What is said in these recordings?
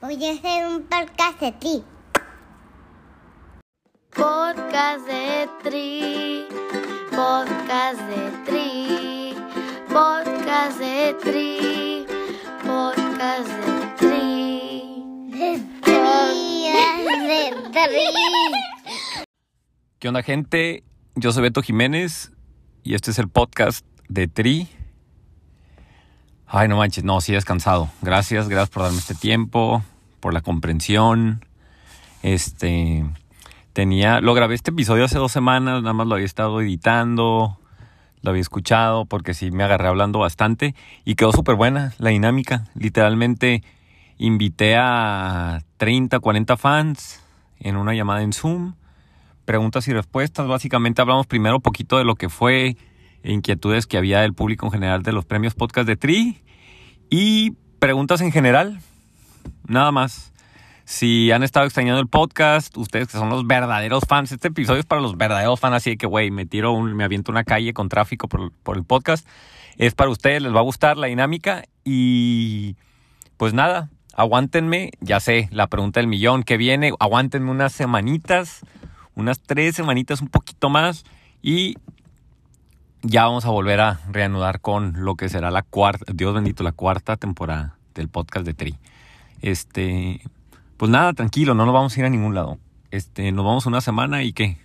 Voy a hacer un podcast de ti. Podcast de Tri, podcast de Tri, podcast de Tri, podcast de Tri. De tri, de tri. ¿Qué onda, gente? Yo soy Beto Jiménez y este es el podcast de Tri. Ay, no manches, no, sí descansado. Gracias, gracias por darme este tiempo, por la comprensión. Este, tenía, lo grabé este episodio hace dos semanas, nada más lo había estado editando, lo había escuchado, porque sí me agarré hablando bastante y quedó súper buena la dinámica. Literalmente invité a 30, 40 fans en una llamada en Zoom preguntas y respuestas. Básicamente hablamos primero un poquito de lo que fue, inquietudes que había del público en general de los premios podcast de Tri y preguntas en general, nada más. Si han estado extrañando el podcast, ustedes que son los verdaderos fans, este episodio es para los verdaderos fans, así que, güey, me tiro, un, me aviento una calle con tráfico por, por el podcast. Es para ustedes, les va a gustar la dinámica y pues nada, aguántenme, ya sé, la pregunta del millón que viene, aguántenme unas semanitas, unas tres semanitas, un poquito más y ya vamos a volver a reanudar con lo que será la cuarta, Dios bendito, la cuarta temporada del podcast de Tri. Este, pues nada, tranquilo, no nos vamos a ir a ningún lado. Este, nos vamos una semana y qué.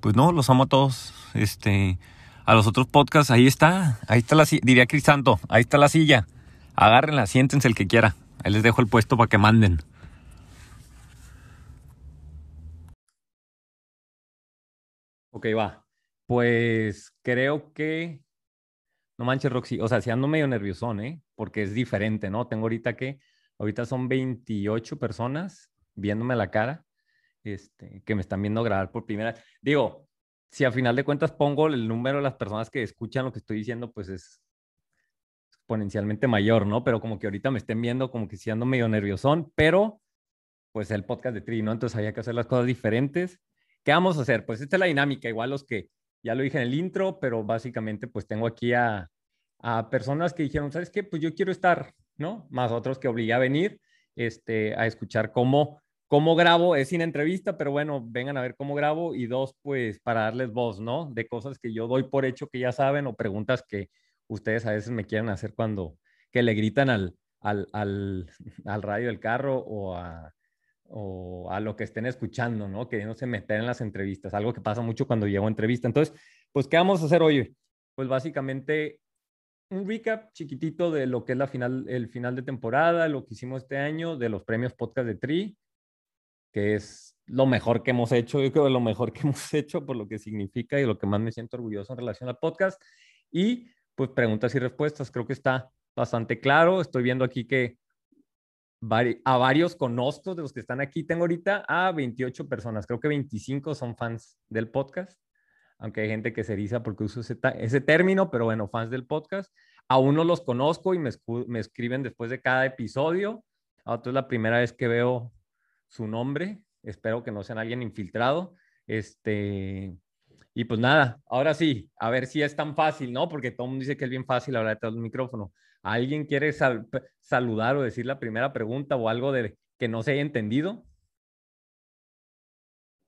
Pues no, los amo a todos. Este, a los otros podcasts, ahí está, ahí está la silla, diría Crisanto, ahí está la silla. Agárrenla, siéntense el que quiera. Ahí les dejo el puesto para que manden. Ok, va. Pues creo que. No manches, Roxy. O sea, si ando medio nerviosón, ¿eh? Porque es diferente, ¿no? Tengo ahorita que. Ahorita son 28 personas viéndome la cara, este, que me están viendo grabar por primera vez. Digo, si a final de cuentas pongo el número de las personas que escuchan lo que estoy diciendo, pues es exponencialmente mayor, ¿no? Pero como que ahorita me estén viendo como que si ando medio nerviosón, pero pues el podcast de Tri, ¿no? Entonces había que hacer las cosas diferentes. ¿Qué vamos a hacer? Pues esta es la dinámica, igual los que ya lo dije en el intro, pero básicamente pues tengo aquí a, a personas que dijeron, ¿sabes qué? Pues yo quiero estar, ¿no? Más otros que obligué a venir este, a escuchar cómo, cómo grabo, es sin entrevista, pero bueno, vengan a ver cómo grabo y dos, pues para darles voz, ¿no? De cosas que yo doy por hecho que ya saben o preguntas que ustedes a veces me quieren hacer cuando, que le gritan al, al, al, al radio del carro o a, o a lo que estén escuchando, ¿no? Que no se meter en las entrevistas, algo que pasa mucho cuando llego a entrevista. Entonces, pues, ¿qué vamos a hacer hoy? Pues básicamente un recap chiquitito de lo que es la final, el final de temporada, lo que hicimos este año, de los premios podcast de Tri, que es lo mejor que hemos hecho, yo creo lo mejor que hemos hecho por lo que significa y lo que más me siento orgulloso en relación al podcast. Y pues preguntas y respuestas, creo que está bastante claro. Estoy viendo aquí que a varios conozco de los que están aquí. Tengo ahorita a 28 personas, creo que 25 son fans del podcast, aunque hay gente que se eriza porque uso ese, término, pero bueno, fans del podcast. A uno los conozco y me, me escriben después de cada episodio. A otro es la primera vez que veo su nombre. Espero que no sean alguien infiltrado. Este, y pues nada, ahora sí, a ver si es tan fácil, ¿no? Porque todo el mundo dice que es bien fácil hablar detrás del micrófono. ¿Alguien quiere sal saludar o decir la primera pregunta o algo de que no se haya entendido?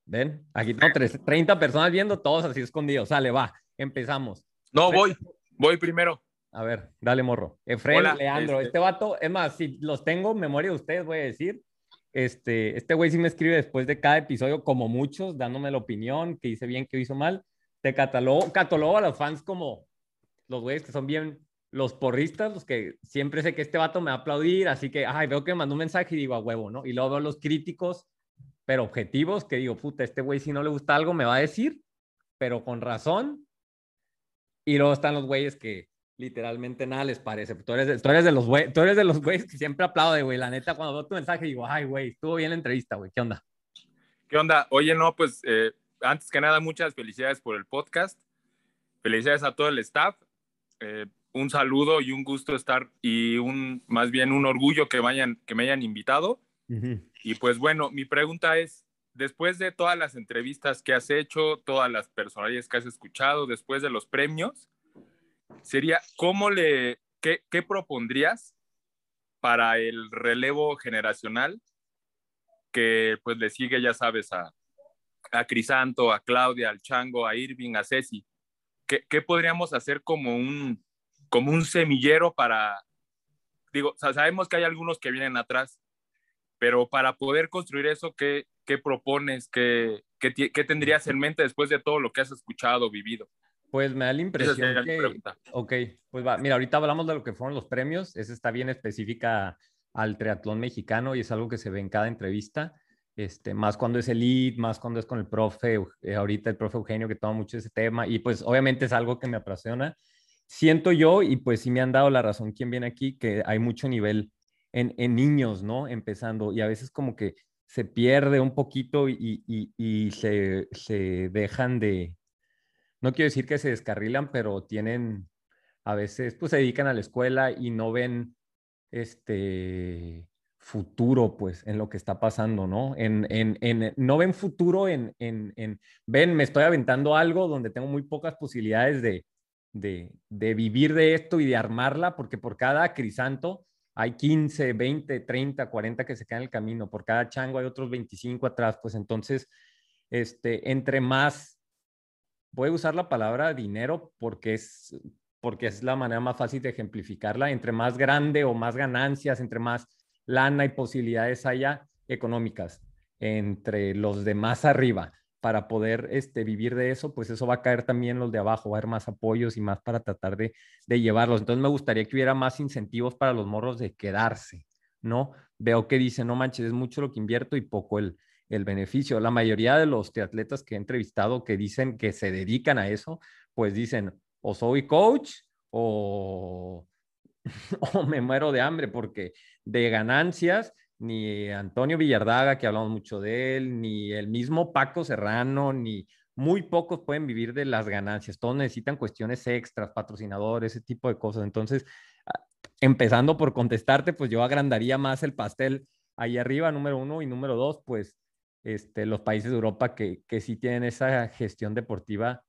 ¿Ven? Aquí tengo 30 personas viendo, todos así escondidos. Sale, va, empezamos. No, voy, voy primero. A ver, dale, morro. Efraín, Hola, Leandro, este- este vato, es más, si los tengo en memoria de ustedes, voy a decir, este, este güey sí me escribe después de cada episodio, como muchos, dándome la opinión, que hice bien, que hizo mal. Te catalogo, catalogo a los fans como los güeyes que son bien, los porristas, los que siempre sé que este vato me va a aplaudir, así que, ay, veo que me mandó un mensaje y digo, a huevo, ¿no? Y luego veo los críticos, pero objetivos, que digo, puta, este güey si no le gusta algo me va a decir, pero con razón. Y luego están los güeyes que literalmente nada les parece. Tú eres de, tú eres de los güeyes, tú eres de los güeyes que siempre aplaude, güey. La neta, cuando veo tu mensaje digo, ay, güey, estuvo bien la entrevista, güey. ¿Qué onda? ¿Qué onda? Oye, no, pues eh, antes que nada, muchas felicidades por el podcast. Felicidades a todo el staff. Eh, un saludo y un gusto estar y un más bien un orgullo que vayan que me hayan invitado. Y pues bueno, mi pregunta es, después de todas las entrevistas que has hecho, todas las personalidades que has escuchado, después de los premios, sería, ¿cómo le, qué, qué propondrías para el relevo generacional que pues le sigue, ya sabes, a, a Crisanto, a Claudia, al Chango, a Irving, a Ceci. ¿Qué, qué podríamos hacer como un, como un semillero para, digo, sabemos que hay algunos que vienen atrás, pero para poder construir eso, ¿qué, qué propones? ¿Qué, qué, ¿Qué tendrías en mente después de todo lo que has escuchado, vivido? Pues me da la impresión que... Ok, pues va. Mira, ahorita hablamos de lo que fueron los premios. Esa está bien específica al triatlón mexicano y es algo que se ve en cada entrevista. Este, más cuando es el lead, más cuando es con el profe, eh, ahorita el profe Eugenio que toma mucho ese tema y pues obviamente es algo que me apasiona. Siento yo, y pues sí me han dado la razón quien viene aquí, que hay mucho nivel en, niños, ¿no? Empezando y a veces como que se pierde un poquito y, y, se, dejan de, no quiero decir que se descarrilan, pero tienen, a veces, pues se dedican a la escuela y no ven este futuro, pues, en lo que está pasando, ¿no? En, en, en no ven futuro en, en, ven, me estoy aventando algo donde tengo muy pocas posibilidades de, de, de vivir de esto y de armarla, porque por cada crisanto hay 15, 20, 30, 40 que se quedan en el camino, por cada chango hay otros 25 atrás, pues entonces, este, entre más voy a usar la palabra dinero porque es, porque es la manera más fácil de ejemplificarla. Entre más grande o más ganancias, entre más lana y posibilidades haya económicas entre los de más arriba para poder este, vivir de eso, pues eso va a caer también los de abajo, va a haber más apoyos y más para tratar de, de llevarlos. Entonces me gustaría que hubiera más incentivos para los morros de quedarse, ¿no? Veo que dicen, no manches, es mucho lo que invierto y poco el, beneficio. La mayoría de los atletas que he entrevistado que dicen que se dedican a eso, pues dicen, o soy coach o me muero de hambre, porque de ganancias, ni Antonio Villardaga, que hablamos mucho de él, ni el mismo Paco Serrano, ni muy pocos pueden vivir de las ganancias. Todos necesitan cuestiones extras, patrocinadores, ese tipo de cosas. Entonces, ah, empezando por contestarte, pues yo agrandaría más el pastel ahí arriba, número uno, y número dos, pues este, los países de Europa que, que sí tienen esa gestión deportiva,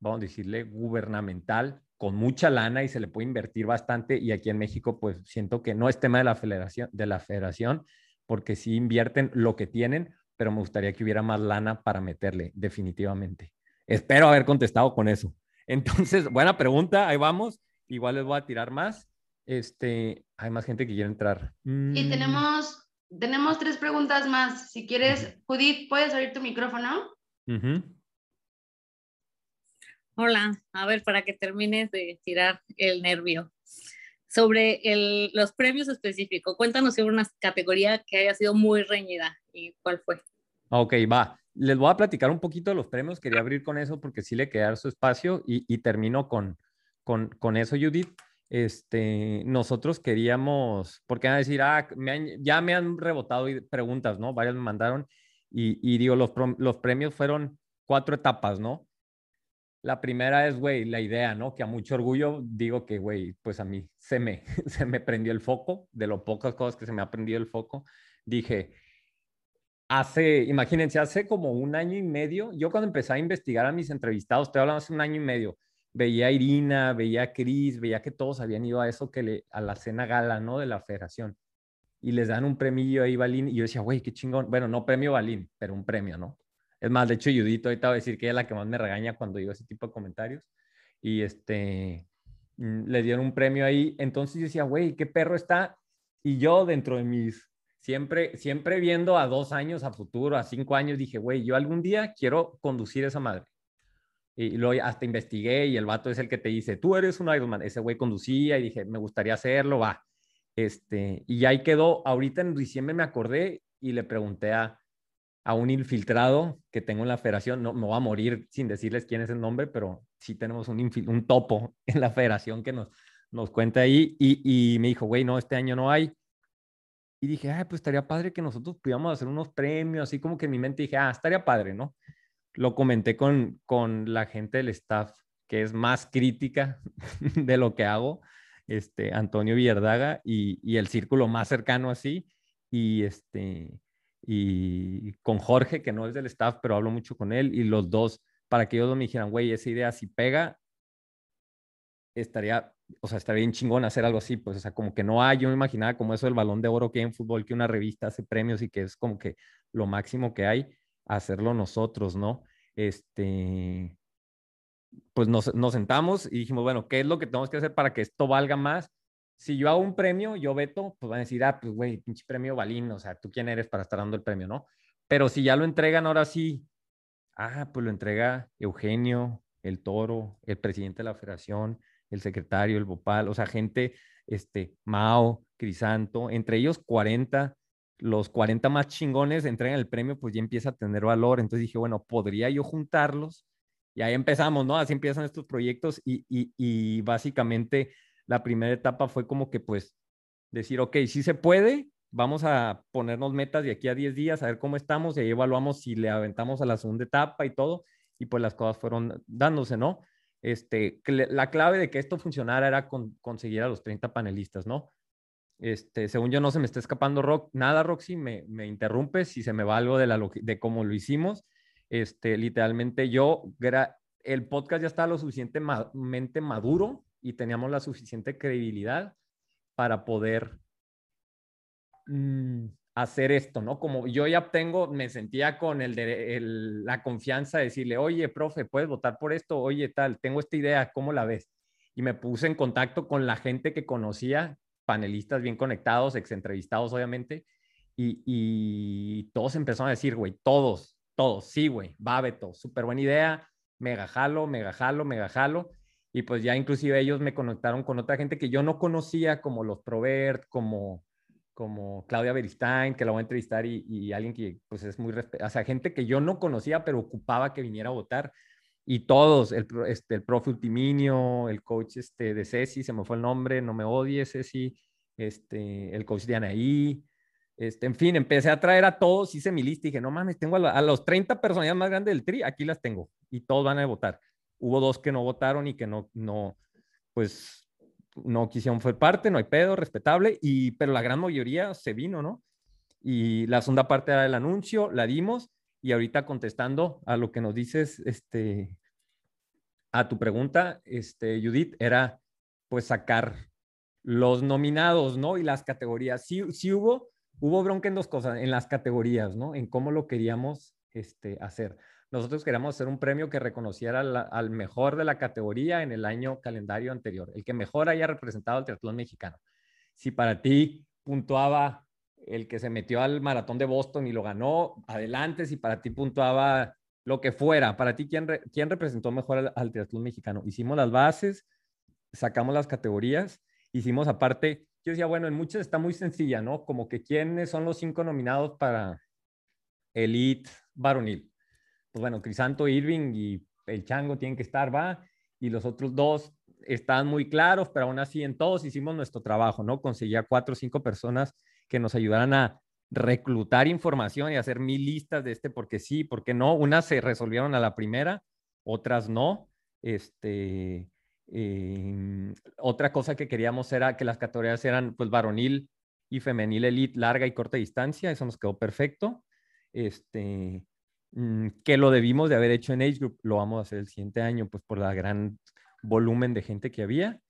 vamos a decirle, gubernamental, con mucha lana y se le puede invertir bastante. Y aquí en México, pues siento que no es tema de la federación, de la federación porque sí invierten lo que tienen, pero me gustaría que hubiera más lana para meterle, definitivamente. Espero haber contestado con eso. Entonces, buena pregunta, ahí vamos. Igual les voy a tirar más. Este, hay más gente que quiere entrar. Y mm. tenemos tenemos tres preguntas más. Si quieres, Judith, ¿puedes abrir tu micrófono? Hola, a ver, para que termines de tirar el nervio. Sobre los premios específicos, cuéntanos sobre una categoría que haya sido muy reñida y cuál fue. Ok, va. Les voy a platicar un poquito de los premios. Quería abrir con eso porque sí le quedar su espacio y, y termino con, con, eso, Judith este, nosotros queríamos, porque van a decir, ah, ya me han rebotado preguntas, ¿no? Varias me mandaron y, y digo, los, los premios fueron cuatro etapas, ¿no? La primera es, güey, la idea, ¿no? Que a mucho orgullo digo que, güey, pues a mí se me, se me prendió el foco, de lo pocas cosas que se me ha prendido el foco. Dije, hace, imagínense, hace como un año y medio, yo cuando empecé a investigar a mis entrevistados, te hablando hace un año y medio, veía a Irina, veía a Cris, veía que todos habían ido a eso que le, a la cena gala, ¿no? De la federación. Y les dan un premio ahí, Balín, y yo decía, güey, qué chingón. Bueno, no premio Balín, pero un premio, ¿no? Es más, de hecho, Judito ahorita va a decir que ella es la que más me regaña cuando digo ese tipo de comentarios. Y este, mm, le dieron un premio ahí. Entonces yo decía, güey, qué perro está. Y yo dentro de mis, siempre, siempre viendo a dos años, a futuro, a cinco años, dije, güey, yo algún día quiero conducir esa madre. Y luego hasta investigué y el vato es el que te dice, tú eres un Ironman. Ese güey conducía y dije, me gustaría hacerlo, va. Este, y ahí quedó. Ahorita en diciembre me acordé y le pregunté a, a un infiltrado que tengo en la federación. No me voy a morir sin decirles quién es el nombre, pero sí tenemos un, un topo en la federación que nos, nos cuenta ahí. Y, y me dijo, güey, no, este año no hay. Y dije, ay, pues estaría padre que nosotros pudiéramos hacer unos premios, así como que en mi mente dije, ah, estaría padre, ¿no? lo comenté con, con la gente del staff que es más crítica de lo que hago, este, Antonio Villardaga, y, y, el círculo más cercano así, y, este, y con Jorge, que no es del staff, pero hablo mucho con él, y los dos, para que ellos me dijeran, güey, esa idea si pega, estaría o sea, estaría bien chingón hacer algo así, pues, o sea, como que no hay, yo me imaginaba como eso del balón de oro que hay en fútbol, que una revista hace premios y que es como que lo máximo que hay, hacerlo nosotros, ¿no? Este, pues nos, nos sentamos y dijimos, bueno, ¿qué es lo que tenemos que hacer para que esto valga más? Si yo hago un premio, yo veto, pues van a decir, ah, pues güey, pinche premio Balín, o sea, ¿tú quién eres para estar dando el premio, no? Pero si ya lo entregan ahora sí, ah, pues lo entrega Eugenio, el Toro, el presidente de la federación, el secretario, el Bopal, o sea, gente, este, Mao, Crisanto, entre ellos 40, los 40 más chingones entregan el premio, pues ya empieza a tener valor. Entonces dije, bueno, podría yo juntarlos y ahí empezamos, ¿no? Así empiezan estos proyectos y, y, y básicamente la primera etapa fue como que pues decir, ok, sí se puede, vamos a ponernos metas de aquí a 10 días, a ver cómo estamos y ahí evaluamos si le aventamos a la segunda etapa y todo. Y pues las cosas fueron dándose, ¿no? Este, la clave de que esto funcionara era con, conseguir a los 30 panelistas, ¿no? Este, según yo no se me está escapando nada, Roxy, me, me interrumpe si se me va algo de, la, de cómo lo hicimos. Este, literalmente yo, el podcast ya estaba lo suficientemente maduro y teníamos la suficiente credibilidad para poder mmm, hacer esto, ¿no? Como yo ya tengo, me sentía con el, la confianza de decirle, oye, profe, ¿puedes votar por esto? Oye, tal, tengo esta idea, ¿cómo la ves? Y me puse en contacto con la gente que conocía, panelistas bien conectados, ex entrevistados, obviamente, y, y todos empezaron a decir, güey, todos, todos, sí, güey, va, Beto, súper buena idea, mega jalo, mega jalo, mega jalo. Y pues ya inclusive ellos me conectaron con otra gente que yo no conocía, como los Provert, como como Claudia Beristain, que la voy a entrevistar, y, y alguien que pues es muy, o sea, gente que yo no conocía, pero ocupaba que viniera a votar. Y todos, el, este, el profe Ultiminio, el coach este, de Ceci, se me fue el nombre, no me odies, Ceci, este, el coach de Anaí, este, en fin, empecé a traer a todos, hice mi lista y dije, no mames, tengo a, a los 30 personas más grandes del TRI, aquí las tengo, y todos van a votar. Hubo dos que no votaron y que no, no, pues no quisieron fue parte, no hay pedo, respetable, y, pero la gran mayoría se vino, ¿no? Y la segunda parte era el anuncio, la dimos, y ahorita contestando a lo que nos dices, este, a tu pregunta, este, Judith, era pues sacar los nominados, ¿no? Y las categorías. Sí, sí hubo, hubo bronca en dos cosas, en las categorías, ¿no? En cómo lo queríamos este, hacer. Nosotros queríamos hacer un premio que reconociera al mejor de la categoría en el año calendario anterior, el que mejor haya representado al triatlón mexicano. Si para ti puntuaba el que se metió al maratón de Boston y lo ganó, adelante. Si para ti puntuaba lo que fuera, para ti, ¿quién, quién representó mejor al, al triatlón mexicano? Hicimos las bases, sacamos las categorías, hicimos aparte, yo decía, bueno, en muchas está muy sencilla, ¿no? Como que quiénes son los cinco nominados para Elite varonil pues bueno, Crisanto, Irving y el Chango tienen que estar, va, y los otros dos están muy claros, pero aún así en todos hicimos nuestro trabajo, ¿no? Conseguía cuatro o cinco personas que nos ayudaran a reclutar información y hacer mil listas de este, porque sí, porque no. Unas se resolvieron a la primera, otras no. Este, eh, otra cosa que queríamos era que las categorías eran pues varonil y femenil elite, larga y corta distancia, eso nos quedó perfecto. Este, que lo debimos de haber hecho en Age Group, lo vamos a hacer el siguiente año, pues por la gran volumen de gente que había.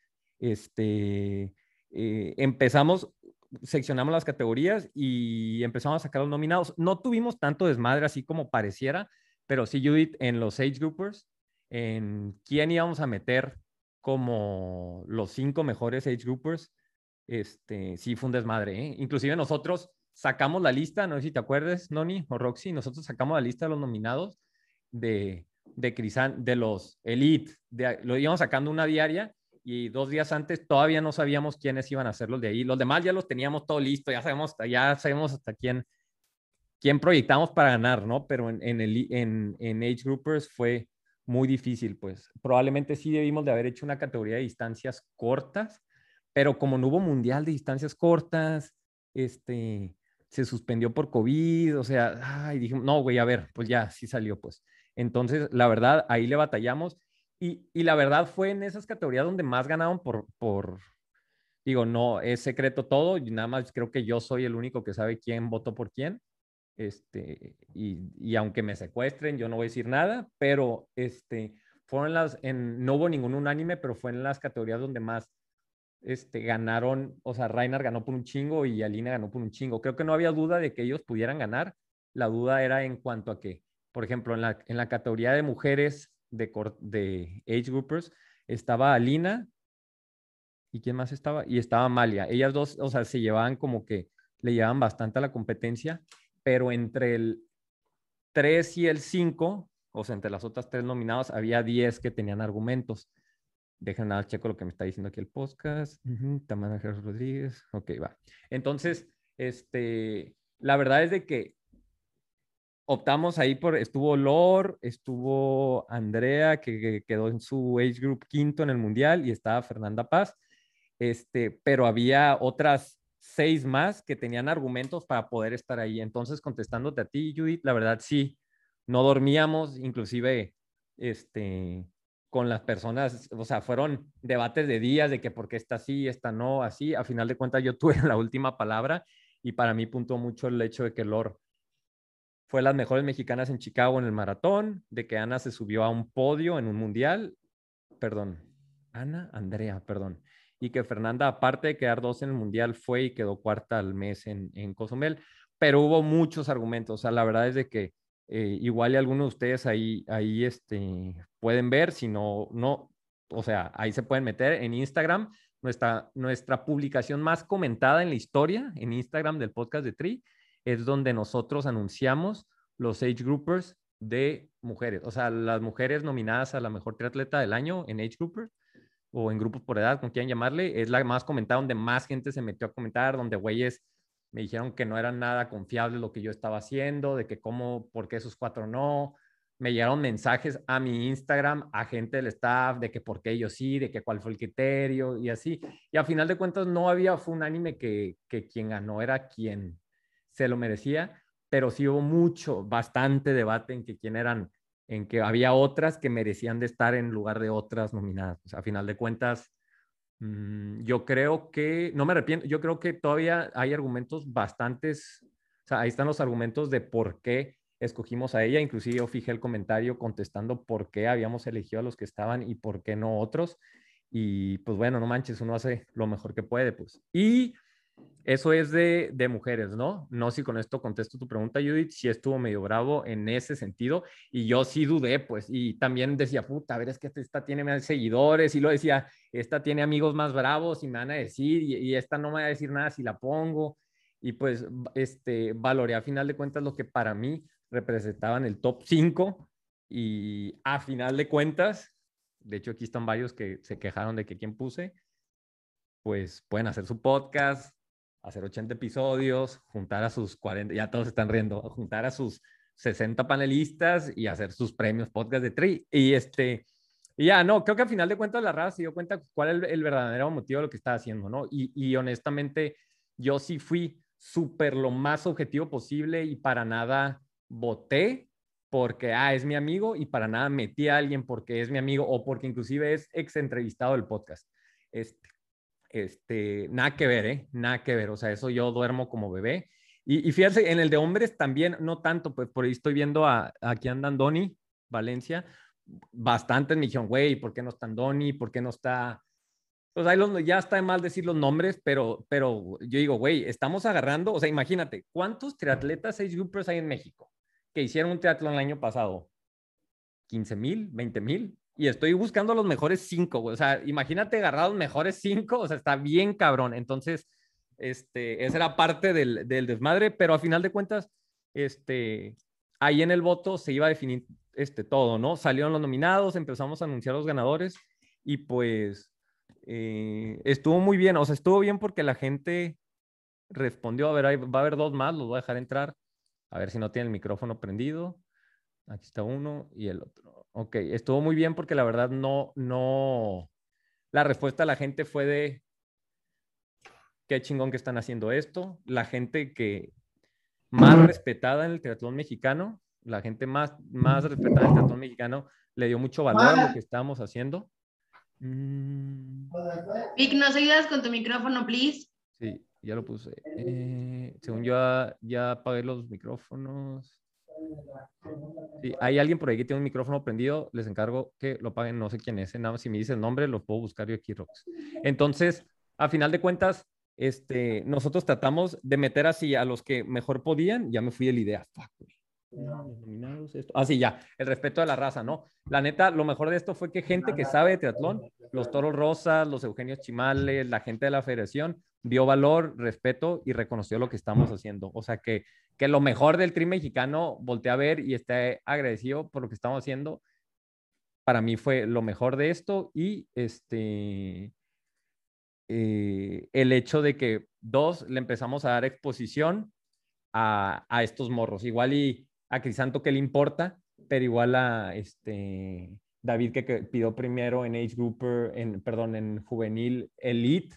Este, eh, empezamos, seccionamos las categorías y empezamos a sacar los nominados. No tuvimos tanto desmadre así como pareciera, pero sí, Judith, en los Age Groupers, en quién íbamos a meter como los cinco mejores Age Groupers, este, sí fue un desmadre. ¿eh? Inclusive nosotros sacamos la lista, no sé si te acuerdas, Noni o Roxy, nosotros sacamos la lista de los nominados de, de Crisan, de los Elite, lo íbamos sacando una diaria y dos días antes todavía no sabíamos quiénes iban a ser los de ahí. Los demás ya los teníamos todo listo, ya sabemos, ya sabemos hasta quién, quién proyectamos para ganar, ¿no? Pero en, en, el, en, en Age Groupers fue muy difícil, pues probablemente sí debimos de haber hecho una categoría de distancias cortas, pero como no hubo mundial de distancias cortas, este, se suspendió por COVID, o sea, ay, dijimos, no, güey, a ver, pues ya, sí salió, pues. Entonces, la verdad, ahí le batallamos y, y la verdad fue en esas categorías donde más ganaron por, por, digo, no, es secreto todo, y nada más creo que yo soy el único que sabe quién votó por quién, este, y, y aunque me secuestren, yo no voy a decir nada, pero, este, fueron las, en, no hubo ningún unánime, pero fue en las categorías donde más este, ganaron, o sea, Reiner ganó por un chingo y Alina ganó por un chingo. Creo que no había duda de que ellos pudieran ganar. La duda era en cuanto a que, por ejemplo, en la, categoría de mujeres de, de age groupers estaba Alina y quién más estaba y estaba Amalia. Ellas dos, o sea, se llevaban como que le llevaban bastante a la competencia, pero entre el 3 y el 5, o sea, entre las otras tres nominadas, había 10 que tenían argumentos. Dejen nada, checo lo que me está diciendo aquí el podcast. Tamara Gerardo Rodríguez. Ok, va. Entonces, este, la verdad es de que optamos ahí por, estuvo Lor, estuvo Andrea, que, quedó en su age group quinto en el mundial, y estaba Fernanda Paz. Este, pero había otras seis más que tenían argumentos para poder estar ahí. Entonces, contestándote a ti, Judith, la verdad sí, no dormíamos, inclusive, este, con las personas, o sea, fueron debates de días de que por qué está así, está no, así. A final de cuentas, yo tuve la última palabra y para mí puntó mucho el hecho de que Lor fue las mejores mexicanas en Chicago en el maratón, de que Ana se subió a un podio en un mundial, perdón, Ana, Andrea, perdón, y que Fernanda, aparte de quedar dos en el mundial, fue y quedó cuarta al mes en, en Cozumel, pero hubo muchos argumentos, o sea, la verdad es de que eh, igual y algunos de ustedes ahí, ahí este, pueden ver, si no, no, o sea, ahí se pueden meter en Instagram, nuestra, nuestra publicación más comentada en la historia, en Instagram del podcast de Tri, es donde nosotros anunciamos los age groupers de mujeres, o sea, las mujeres nominadas a la mejor triatleta del año en age groupers o en grupos por edad, como quieran llamarle, es la más comentada, donde más gente se metió a comentar, donde güeyes me dijeron que no era nada confiable lo que yo estaba haciendo, de que cómo, por qué esos cuatro no. Me llegaron mensajes a mi Instagram, a gente del staff, de que por qué ellos sí, de que cuál fue el criterio y así. Y a final de cuentas no había, fue un anime que, que quien ganó era quien se lo merecía, pero sí hubo mucho, bastante debate en que quién eran, en que había otras que merecían de estar en lugar de otras nominadas. O sea, a final de cuentas, Mm, yo creo que, no me arrepiento, yo creo que todavía hay argumentos bastantes, o sea, ahí están los argumentos de por qué escogimos a ella, inclusive yo fijé el comentario contestando por qué habíamos elegido a los que estaban y por qué no otros. Y pues bueno, no manches, uno hace lo mejor que puede, pues. Y eso es de, de, mujeres, ¿no? No si con esto contesto tu pregunta, Judith, si estuvo medio bravo en ese sentido y yo sí dudé, pues, y también decía, puta, a ver, es que esta tiene más seguidores y lo decía, esta tiene amigos más bravos y me van a decir y, esta no me va a decir nada si la pongo y pues, este, valoré a final de cuentas lo que para mí representaban el top 5 y a final de cuentas, de hecho aquí están varios que se quejaron de que quién puse, pues pueden hacer su podcast, hacer 80 episodios, juntar a sus 40, ya todos están riendo, juntar a sus 60 panelistas y hacer sus premios podcast de Tri. Y este, y ya, no, creo que al final de cuentas la raza se dio cuenta cuál es el, verdadero motivo de lo que estaba haciendo, ¿no? Y, y honestamente, yo sí fui súper lo más objetivo posible y para nada voté porque, ah, es mi amigo y para nada metí a alguien porque es mi amigo o porque inclusive es ex entrevistado del podcast. Este, este, nada que ver, ¿eh? Nada que ver. O sea, eso yo duermo como bebé. Y, y fíjense, en el de hombres también, no tanto, pues por ahí estoy viendo a, aquí andan Doni, Valencia, bastantes me dijeron, güey, ¿por qué no está Doni? ¿Por qué no está? Pues ahí los, ya está mal decir los nombres, pero, pero yo digo, güey, estamos agarrando, o sea, imagínate, ¿cuántos triatletas, seis groupers hay en México que hicieron un triatlón el año pasado? ¿15 mil? ¿20 mil? Y estoy buscando los mejores cinco, O sea, imagínate agarrar los mejores cinco, o sea, está bien cabrón. Entonces, este, esa era parte del, del desmadre, pero a final de cuentas, este, ahí en el voto se iba a definir este, todo, ¿no? Salieron los nominados, empezamos a anunciar los ganadores y pues eh, estuvo muy bien, o sea, estuvo bien porque la gente respondió, a ver, va a haber dos más, los voy a dejar entrar, a ver si no tiene el micrófono prendido. Aquí está uno y el otro. Ok, estuvo muy bien porque la verdad no, no, la respuesta de la gente fue de, qué chingón que están haciendo esto. La gente que más respetada en el triatlón mexicano, la gente más, más respetada en el triatlón mexicano, le dio mucho valor a lo que estábamos haciendo. Mm. Vic, ¿nos ayudas con tu micrófono, please? Sí, ya lo puse. Eh, según yo, ya apagué los micrófonos. Si hay alguien por ahí que tiene un micrófono prendido, les encargo que lo paguen, no sé quién es, nada más si me dice el nombre, lo puedo buscar yo aquí, Rox. Entonces, a final de cuentas, este, nosotros tratamos de meter así a los que mejor podían. Ya me fui de la idea. Fuck, esto. Ah, sí, ya. El respeto de la raza, ¿no? La neta, lo mejor de esto fue que gente que sabe de triatlón, los Toros Rosas, los Eugenios Chimales, la gente de la federación, dio valor, respeto y reconoció lo que estamos haciendo. O sea, que, que lo mejor del tri mexicano volteé a ver y esté agradecido por lo que estamos haciendo. Para mí fue lo mejor de esto y este eh, el hecho de que dos le empezamos a dar exposición a, a estos morros. Igual y a Crisanto que le importa, pero igual a este David que, que pidió primero en Age Grouper, en, perdón, en Juvenil Elite,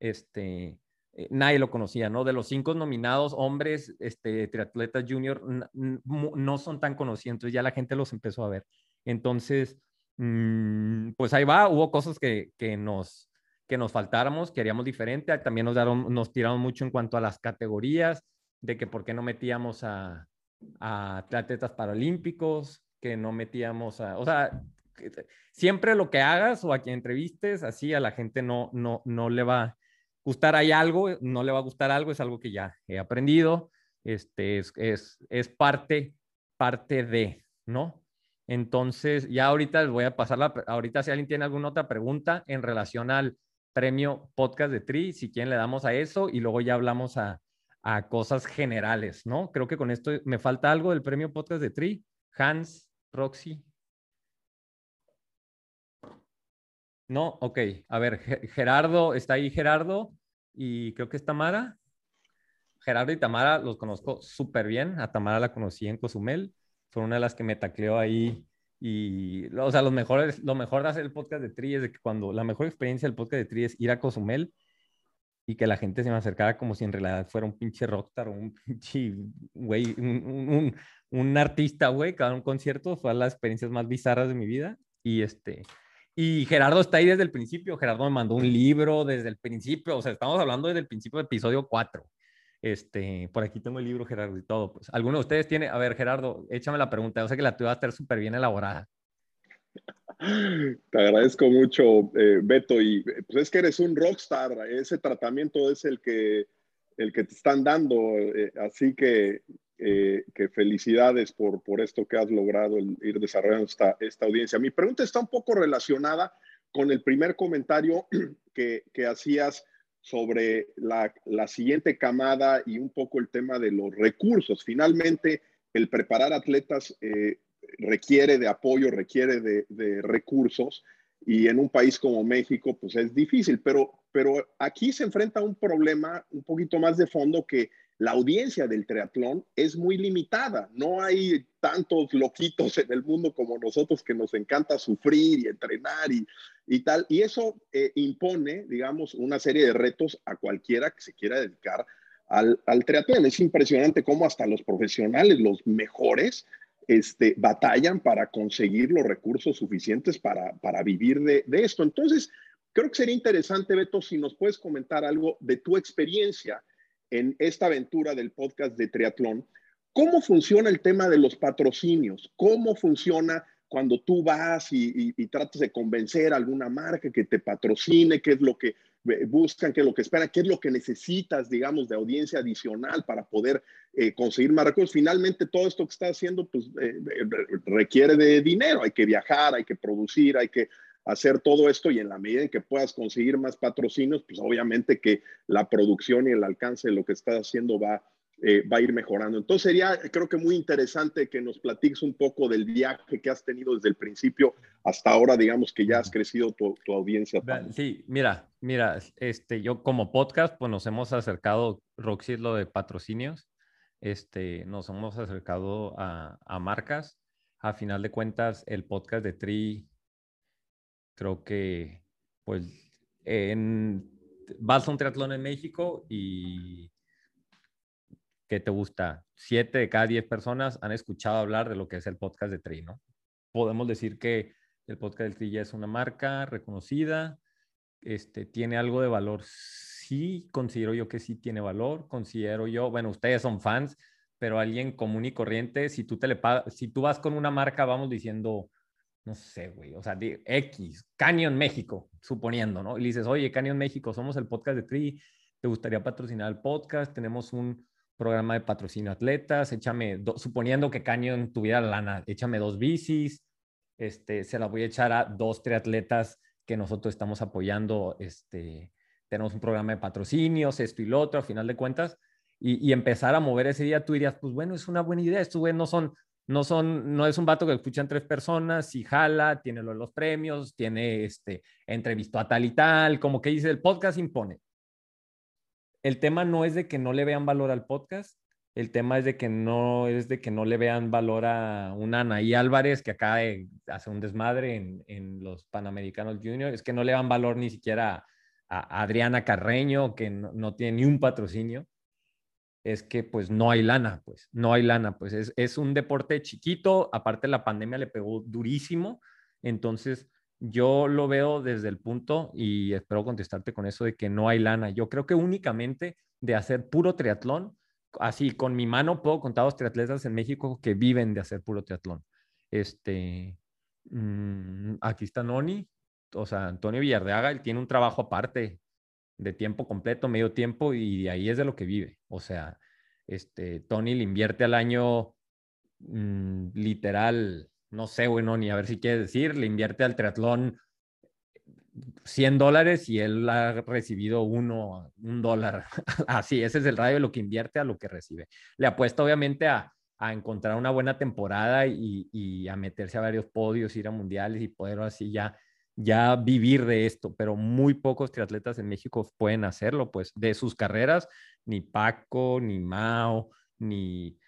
este, eh, nadie lo conocía, ¿no? De los cinco nominados, hombres, este, triatletas junior, no son tan conocidos, entonces ya la gente los empezó a ver. Entonces, mm, pues ahí va, hubo cosas que, que, nos, que nos faltáramos, queríamos diferente, también nos, daron, nos tiraron mucho en cuanto a las categorías, de que por qué no metíamos a, a paralímpicos, que no metíamos a, o sea, siempre lo que hagas o a quien entrevistes, así a la gente no, no, no le va gustar hay algo, no le va a gustar algo, es algo que ya he aprendido, este, es, es, es parte, parte de, ¿no? Entonces, ya ahorita les voy a pasar la, ahorita si alguien tiene alguna otra pregunta en relación al premio podcast de Tri, si quieren le damos a eso y luego ya hablamos a, a cosas generales, ¿no? Creo que con esto me falta algo del premio podcast de Tri. Hans, Roxy. No, ok. A ver, Gerardo, está ahí Gerardo y creo que es Tamara. Gerardo y Tamara los conozco súper bien. A Tamara la conocí en Cozumel. Fue una de las que me tacleó ahí. Y, o sea, los mejores, lo mejor de hacer el podcast de Tri es de que cuando la mejor experiencia del podcast de Tri es ir a Cozumel y que la gente se me acercara como si en realidad fuera un pinche rockstar o un pinche, güey, un, un, artista, güey, cada un concierto fue las experiencias más bizarras de mi vida. Y este, y Gerardo está ahí desde el principio. Gerardo me mandó un libro desde el principio. O sea, estamos hablando desde el principio del episodio 4. Este, por aquí tengo el libro, Gerardo, y todo. Pues, ¿Alguno de ustedes tiene? A ver, Gerardo, échame la pregunta. Yo sé que la tuya va a estar súper bien elaborada. Te agradezco mucho, eh, Beto. Y pues es que eres un rockstar. Ese tratamiento es el que, el que te están dando. Eh, así que, eh, que felicidades por, por esto que has logrado, el ir desarrollando esta, esta audiencia. Mi pregunta está un poco relacionada con el primer comentario que, que hacías sobre la, la, siguiente camada y un poco el tema de los recursos. Finalmente, el preparar atletas requiere de apoyo, requiere de, recursos y en un país como México pues es difícil, pero, pero aquí se enfrenta un problema un poquito más de fondo que la audiencia del triatlón es muy limitada. No hay tantos loquitos en el mundo como nosotros que nos encanta sufrir y entrenar y, tal. Y eso eh, impone, digamos, una serie de retos a cualquiera que se quiera dedicar al, al triatlón. Es impresionante cómo hasta los profesionales, los mejores, este, batallan para conseguir los recursos suficientes para, para vivir de, de, esto. Entonces, creo que sería interesante, Beto, si nos puedes comentar algo de tu experiencia en esta aventura del podcast de triatlón. ¿Cómo funciona el tema de los patrocinios? ¿Cómo funciona cuando tú vas y, y, tratas de convencer a alguna marca que te patrocine? ¿Qué es lo que buscan, qué es lo que esperan, qué es lo que necesitas, digamos, de audiencia adicional para poder eh, conseguir más recursos. Finalmente, todo esto que está haciendo, pues, eh, requiere de dinero. Hay que viajar, hay que producir, hay que hacer todo esto y en la medida en que puedas conseguir más patrocinios, pues obviamente que la producción y el alcance de lo que estás haciendo va eh, va a ir mejorando. Entonces sería, creo que muy interesante que nos platiques un poco del viaje que has tenido desde el principio hasta ahora, digamos que ya has crecido tu, audiencia. Sí, mira, mira, este, yo como podcast, pues nos hemos acercado, Roxy lo de patrocinios, este, nos hemos acercado a, a marcas. A final de cuentas, el podcast de Tri, creo que, pues, en, vas a un triatlón en México y ¿qué te gusta? Siete de cada diez personas han escuchado hablar de lo que es el podcast de Tri, ¿no? Podemos decir que el podcast de Tri ya es una marca reconocida, este, tiene algo de valor. Sí, considero yo que sí tiene valor. Considero yo, bueno, ustedes son fans, pero alguien común y corriente, si tú, te le si tú vas con una marca, vamos diciendo, no sé, güey, o sea, de X, Canyon México, suponiendo, ¿no? Y le dices, oye, Canyon México, somos el podcast de Tri, ¿te gustaría patrocinar el podcast? Tenemos un programa de patrocinio atletas, échame, suponiendo que Canyon tuviera lana, échame dos bicis, este, se la voy a echar a dos triatletas que nosotros estamos apoyando, este, tenemos un programa de patrocinios, esto y lo otro, a final de cuentas, y, y empezar a mover ese día, tú dirías, pues bueno, es una buena idea, estos güey no son no son, no es un vato que escuchan tres personas y jala, tiene los premios, tiene este, entrevistó a tal y tal, como que dice, el podcast impone. El tema no es de que no le vean valor al podcast, el tema es de que no es de que no le vean valor a una Anaí Álvarez que acaba de hacer un desmadre en, en los Panamericanos Junior, es que no le dan valor ni siquiera a, Adriana Carreño, que no tiene ni un patrocinio es que pues no hay lana, pues no hay lana, pues es, es un deporte chiquito, aparte la pandemia le pegó durísimo, entonces yo lo veo desde el punto y espero contestarte con eso de que no hay lana. Yo creo que únicamente de hacer puro triatlón, así con mi mano puedo contar a los triatletas en México que viven de hacer puro triatlón. Este, mm, aquí está Noni, o sea, Antonio Villardeaga, él tiene un trabajo aparte, de tiempo completo, medio tiempo, y de ahí es de lo que vive. O sea, este, Tony le invierte al año mm, literal, no sé, bueno, ni a ver si quiere decir, le invierte al triatlón 100 dólares y él ha recibido uno, un dólar. Así, ese es el radio de lo que invierte a lo que recibe. Le apuesta obviamente a, a encontrar una buena temporada y, y, a meterse a varios podios, ir a mundiales y poder así ya ya vivir de esto, pero muy pocos triatletas en México pueden hacerlo, pues de sus carreras, ni Paco, ni Mao, ni,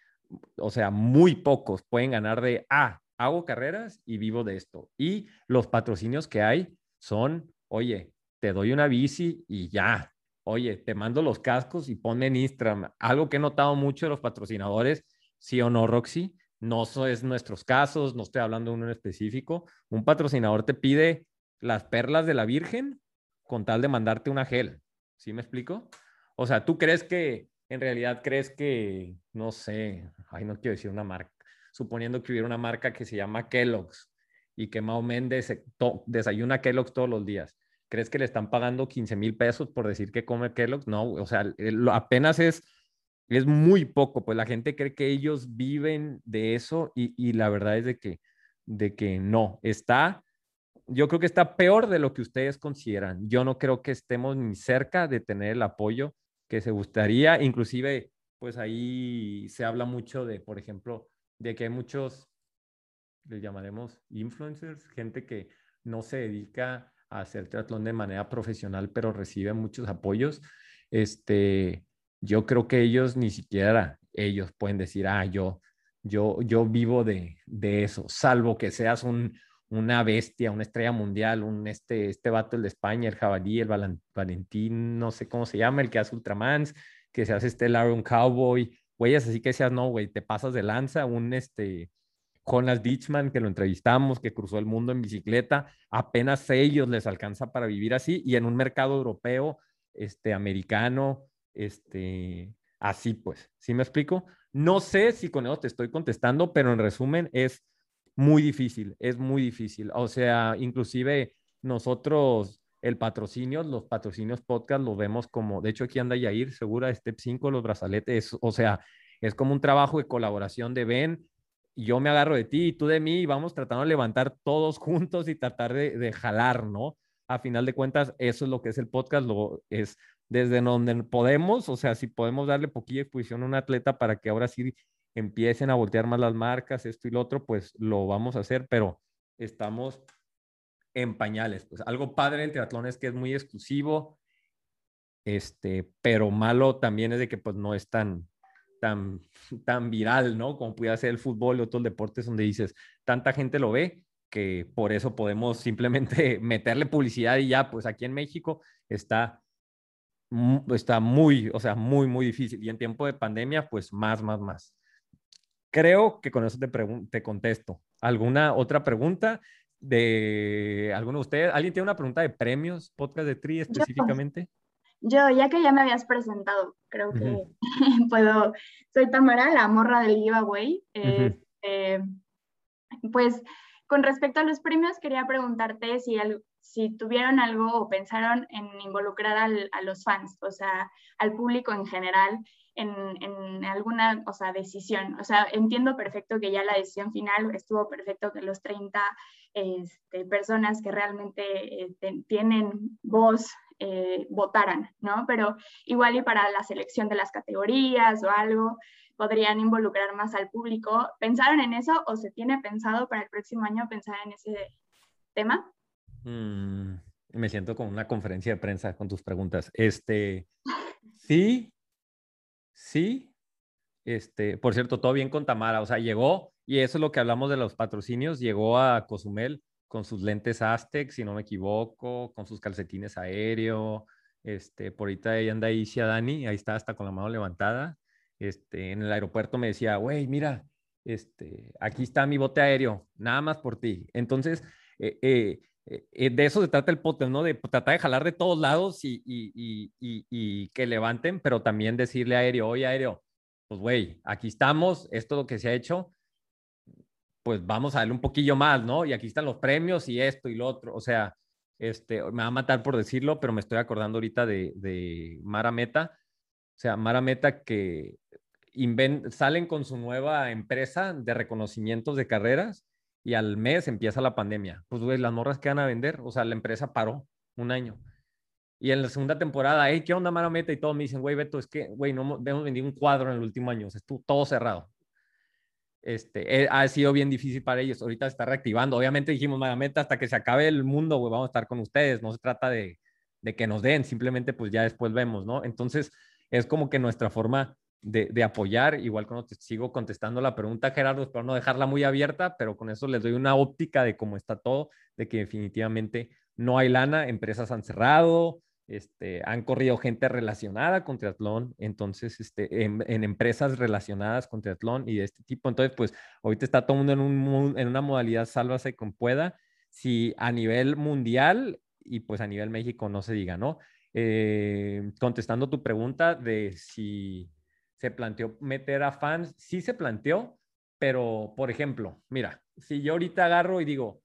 o sea, muy pocos pueden ganar de, ah, hago carreras y vivo de esto. Y los patrocinios que hay son, oye, te doy una bici y ya, oye, te mando los cascos y ponme en Instagram. Algo que he notado mucho de los patrocinadores, sí o no, Roxy, no es nuestros casos, no estoy hablando de uno en específico. Un patrocinador te pide las perlas de la Virgen con tal de mandarte una gel. ¿Sí me explico? O sea, ¿tú crees que, en realidad crees que, no sé, ay, no quiero decir una marca, suponiendo que hubiera una marca que se llama Kellogg's y que Mao Méndez desayuna Kellogg's todos los días. ¿Crees que le están pagando 15 mil pesos por decir que come Kellogg's? No, o sea, apenas es, es muy poco, pues la gente cree que ellos viven de eso y, y la verdad es de que, de que no, está yo creo que está peor de lo que ustedes consideran. Yo no creo que estemos ni cerca de tener el apoyo que se gustaría. Inclusive, pues ahí se habla mucho de, por ejemplo, de que hay muchos, les llamaremos influencers, gente que no se dedica a hacer triatlón de manera profesional, pero recibe muchos apoyos. Este, yo creo que ellos ni siquiera ellos pueden decir, ah, yo, yo, yo vivo de, de eso, salvo que seas un, una bestia, una estrella mundial, un este, este vato, el de España, el jabalí, el Valentín, no sé cómo se llama, el que hace Ultramans, que se hace este un Cowboy, güeyes, así que seas, no, güey, te pasas de lanza, un este, Jonas Ditchman, que lo entrevistamos, que cruzó el mundo en bicicleta, apenas ellos les alcanza para vivir así, y en un mercado europeo, este, americano, este, así pues, ¿sí me explico? No sé si con eso te estoy contestando, pero en resumen es muy difícil, es muy difícil. O sea, inclusive nosotros, el patrocinio, los patrocinios podcast, lo vemos como, de hecho aquí anda Yair, segura, Step 5, los brazaletes, o sea, es como un trabajo de colaboración de ven, yo me agarro de ti y tú de mí y vamos tratando de levantar todos juntos y tratar de, de jalar, ¿no? A final de cuentas, eso es lo que es el podcast, lo es desde donde podemos, o sea, si podemos darle poquilla exposición a un atleta para que ahora sí empiecen a voltear más las marcas, esto y lo otro, pues lo vamos a hacer, pero estamos en pañales. Pues algo padre del triatlón es que es muy exclusivo, este, pero malo también es de que pues no es tan, tan, tan viral, ¿no? Como puede ser el fútbol y otros deportes donde dices, tanta gente lo ve que por eso podemos simplemente meterle publicidad y ya, pues aquí en México está está muy, o sea, muy, muy difícil. Y en tiempo de pandemia, pues más, más, más. Creo que con eso te, te contesto. ¿Alguna otra pregunta de alguno de ustedes? ¿Alguien tiene una pregunta de premios, podcast de TRI específicamente? Yo, ya que ya me habías presentado, creo que puedo. Soy Tamara, la morra del giveaway. Este, pues con respecto a los premios, quería preguntarte si, si tuvieron algo o pensaron en involucrar a los fans, o sea, al público en general, en, alguna o sea, decisión. O sea, entiendo perfecto que ya la decisión final estuvo perfecto que los 30 este, personas que realmente eh, tienen voz eh, votaran, ¿no? Pero igual y para la selección de las categorías o algo, podrían involucrar más al público. ¿Pensaron en eso o se tiene pensado para el próximo año pensar en ese tema? Mm, me siento como una conferencia de prensa con tus preguntas. Este, sí, sí. Este, por cierto, todo bien con Tamara, o sea, llegó, y eso es lo que hablamos de los patrocinios, llegó a Cozumel con sus lentes Aztec, si no me equivoco, con sus calcetines aéreo, este, por ahorita ella anda ahí, Dani, ahí está hasta con la mano levantada, este, en el aeropuerto me decía, güey, mira, este, aquí está mi bote aéreo, nada más por ti. Entonces, eh, eh, eh, de eso se trata el podcast, ¿no? De tratar de jalar de todos lados y, que levanten, pero también decirle a aéreo, oye, aéreo, pues, güey, aquí estamos, esto es lo que se ha hecho, pues vamos a darle un poquillo más, ¿no? Y aquí están los premios y esto y lo otro. O sea, este, me va a matar por decirlo, pero me estoy acordando ahorita de Mara Meta. O sea, Mara Meta que salen con su nueva empresa de reconocimientos de carreras y al mes empieza la pandemia. Pues, güey, las morras que van a vender, o sea, la empresa paró un año. Y en la segunda temporada, hey, ¿qué onda, Mara Meta? Y todos me dicen, güey, Beto, es que, güey, no hemos vendido un cuadro en el último año, o sea, estuvo todo cerrado. Este, eh, ha sido bien difícil para ellos. Ahorita se está reactivando. Obviamente dijimos, Mara Meta, hasta que se acabe el mundo, güey, vamos a estar con ustedes. No se trata de, de que nos den, simplemente pues ya después vemos, ¿no? Entonces, es como que nuestra forma de, apoyar, igual cuando te sigo contestando la pregunta, Gerardo, espero no dejarla muy abierta, pero con eso les doy una óptica de cómo está todo, de que definitivamente no hay lana, empresas han cerrado, este, han corrido gente relacionada con triatlón, entonces, este, en, empresas relacionadas con triatlón y de este tipo. Entonces, pues, ahorita está todo mundo en, un, en una modalidad sálvase con pueda. Si a nivel mundial y pues a nivel México no se diga, ¿no? Eh, contestando tu pregunta de si se planteó meter a fans, sí se planteó, pero por ejemplo, mira, si yo ahorita agarro y digo,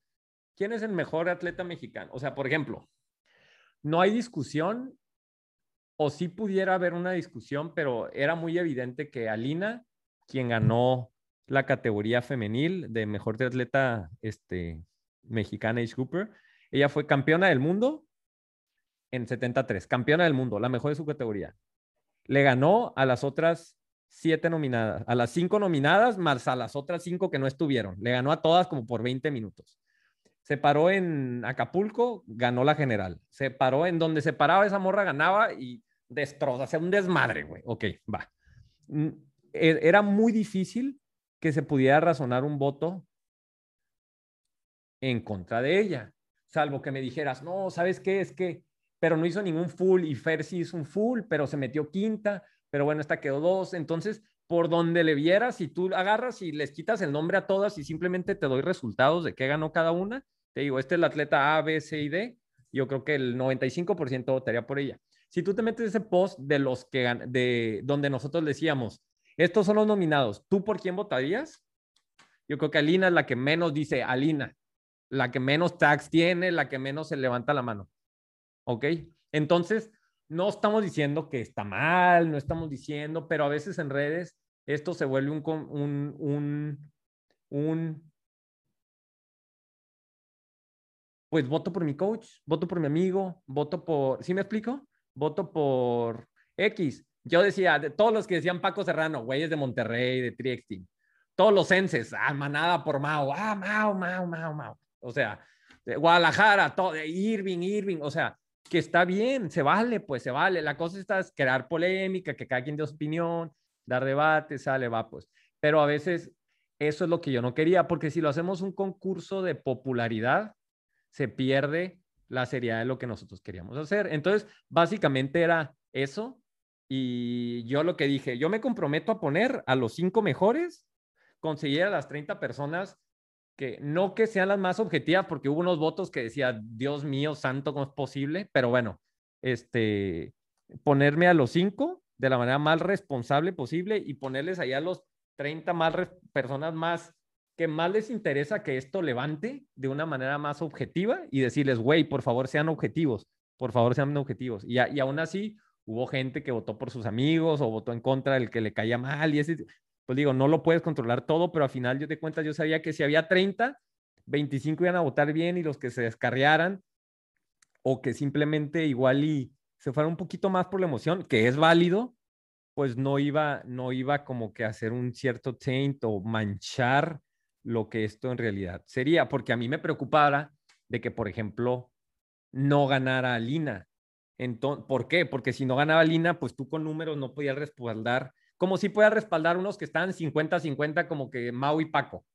¿quién es el mejor atleta mexicano? O sea, por ejemplo, no hay discusión, o sí pudiera haber una discusión, pero era muy evidente que Alina, quien ganó la categoría femenil de mejor atleta este, mexicana Age Cooper, ella fue campeona del mundo en 73, campeona del mundo, la mejor de su categoría le ganó a las otras siete nominadas, a las cinco nominadas más a las otras cinco que no estuvieron. Le ganó a todas como por 20 minutos. Se paró en Acapulco, ganó la general. Se paró en donde se paraba esa morra, ganaba y destroza, hacía un desmadre, güey. Ok, va. Mm, e, era muy difícil que se pudiera razonar un voto en contra de ella, salvo que me dijeras, no, ¿sabes qué? Es que pero no hizo ningún full y Fer sí hizo un full, pero se metió quinta, pero bueno, esta quedó dos. Entonces, por donde le vieras, si tú agarras y les quitas el nombre a todas y simplemente te doy resultados de qué ganó cada una, te digo, este es el atleta A, B, C y D, yo creo que el 95% votaría por ella. Si tú te metes ese post de los que de donde nosotros decíamos, estos son los nominados, ¿tú por quién votarías? Yo creo que Alina es la que menos dice Alina, la que menos tags tiene, la que menos se levanta la mano. ¿Ok? Entonces, no estamos diciendo que está mal, no estamos diciendo, pero a veces en redes esto se vuelve un, un, un, un pues voto por mi coach, voto por mi amigo, voto por, ¿sí me explico? Voto por X. Yo decía, de todos los que decían Paco Serrano, güeyes de Monterrey, de Triexteam, todos los enses, ah, manada por Mao, ah, Mao, Mao, Mao, Mao. O sea, de Guadalajara, todo, Irving, Irving, o sea, que está bien, se vale, pues se vale. La cosa está es crear polémica, que cada quien dé opinión, dar debate, sale, va, pues. Pero a veces eso es lo que yo no quería, porque si lo hacemos un concurso de popularidad, se pierde la seriedad de lo que nosotros queríamos hacer. Entonces, básicamente era eso. Y yo lo que dije, yo me comprometo a poner a los cinco mejores, conseguir a las 30 personas que no que sean las más objetivas, porque hubo unos votos que decía, Dios mío, santo, ¿cómo es posible? Pero bueno, este, ponerme a los cinco de la manera más responsable posible y ponerles allá a los 30 más personas más que más les interesa que esto levante de una manera más objetiva y decirles, güey, por favor sean objetivos, por favor sean objetivos. Y, y aún así hubo gente que votó por sus amigos o votó en contra del que le caía mal y ese, pues digo, no lo puedes controlar todo, pero al final yo te cuenta, yo sabía que si había 30, 25 iban a votar bien y los que se descarriaran o que simplemente igual y se fueran un poquito más por la emoción, que es válido, pues no iba, no iba como que hacer un cierto taint o manchar lo que esto en realidad sería, porque a mí me preocupara de que, por ejemplo, no ganara Lina. Entonces, ¿Por qué? Porque si no ganaba Lina, pues tú con números no podías respaldar, como si podías respaldar unos que están 50-50 como que Mau y Paco.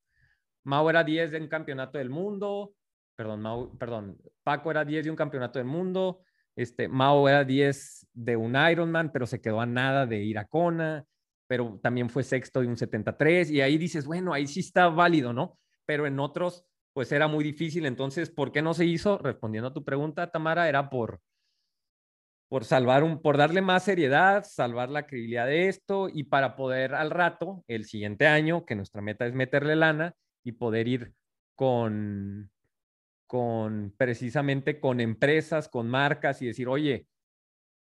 Mau era 10 de un campeonato del mundo, perdón, Mau, perdón, Paco era 10 de un campeonato del mundo, este, Mao era 10 de un Ironman, pero se quedó a nada de ir a Kona, pero también fue sexto de un 73, y ahí dices, bueno, ahí sí está válido, ¿no? Pero en otros, pues era muy difícil. Entonces, ¿por qué no se hizo? Respondiendo a tu pregunta, Tamara, era por, por salvar un, por darle más seriedad, salvar la credibilidad de esto y para poder al rato, el siguiente año, que nuestra meta es meterle lana y poder ir con, con precisamente con empresas, con marcas y decir, oye,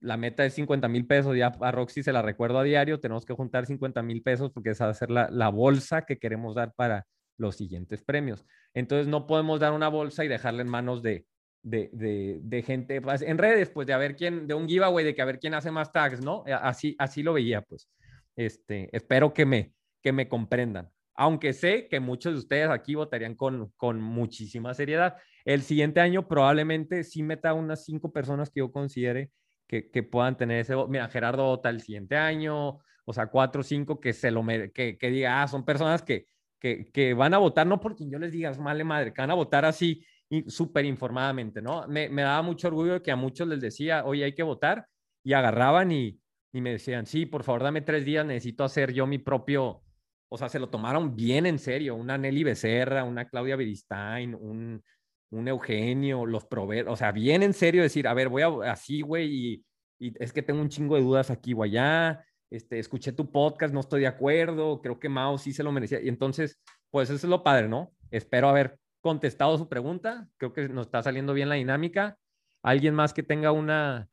la meta es 50 mil pesos, ya a Roxy se la recuerdo a diario, tenemos que juntar 50 mil pesos porque esa va a ser la, la, bolsa que queremos dar para los siguientes premios. Entonces no podemos dar una bolsa y dejarla en manos de, de, de, de gente pues, en redes, pues de a ver quién, de un giveaway, de que a ver quién hace más tags, ¿no? Así, así lo veía, pues. Este, espero que me, que me comprendan aunque sé que muchos de ustedes aquí votarían con, con muchísima seriedad. El siguiente año probablemente sí meta unas cinco personas que yo considere que, que puedan tener ese voto. Mira, Gerardo vota el siguiente año, o sea, cuatro o cinco que se lo que, que diga, ah, son personas que, que, que, van a votar, no porque yo les diga, es male madre, que van a votar así súper informadamente, ¿no? Me, daba mucho orgullo que a muchos les decía, oye, hay que votar, y agarraban y, y me decían, sí, por favor, dame tres días, necesito hacer yo mi propio, o sea, se lo tomaron bien en serio. Una Nelly Becerra, una Claudia Beristain, un, un Eugenio, los proveedores, o sea, bien en serio decir, a ver, voy a así, güey, y, y, es que tengo un chingo de dudas aquí o allá. Este, escuché tu podcast, no estoy de acuerdo, creo que Mao sí se lo merecía. Y entonces, pues eso es lo padre, ¿no? Espero haber contestado su pregunta. Creo que nos está saliendo bien la dinámica. ¿Alguien más que tenga una,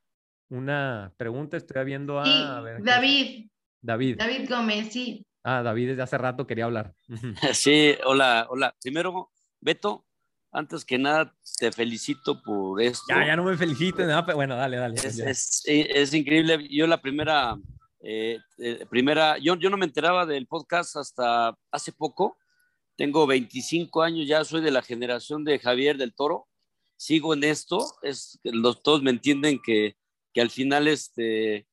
una pregunta? Estoy viendo a, sí, a ver, David. David. David Gómez, sí. Ah, David desde hace rato quería hablar. Sí, hola, hola. Primero, Beto, antes que nada, te felicito por esto. Ya, ya no me felicites, no, pero bueno, dale, dale. Es, es, es, increíble. Yo la primera, eh, eh, primera, yo, yo no me enteraba del podcast hasta hace poco. Tengo 25 años, ya soy de la generación de Javier del Toro. Sigo en esto, es, los, todos me entienden que, que al final este,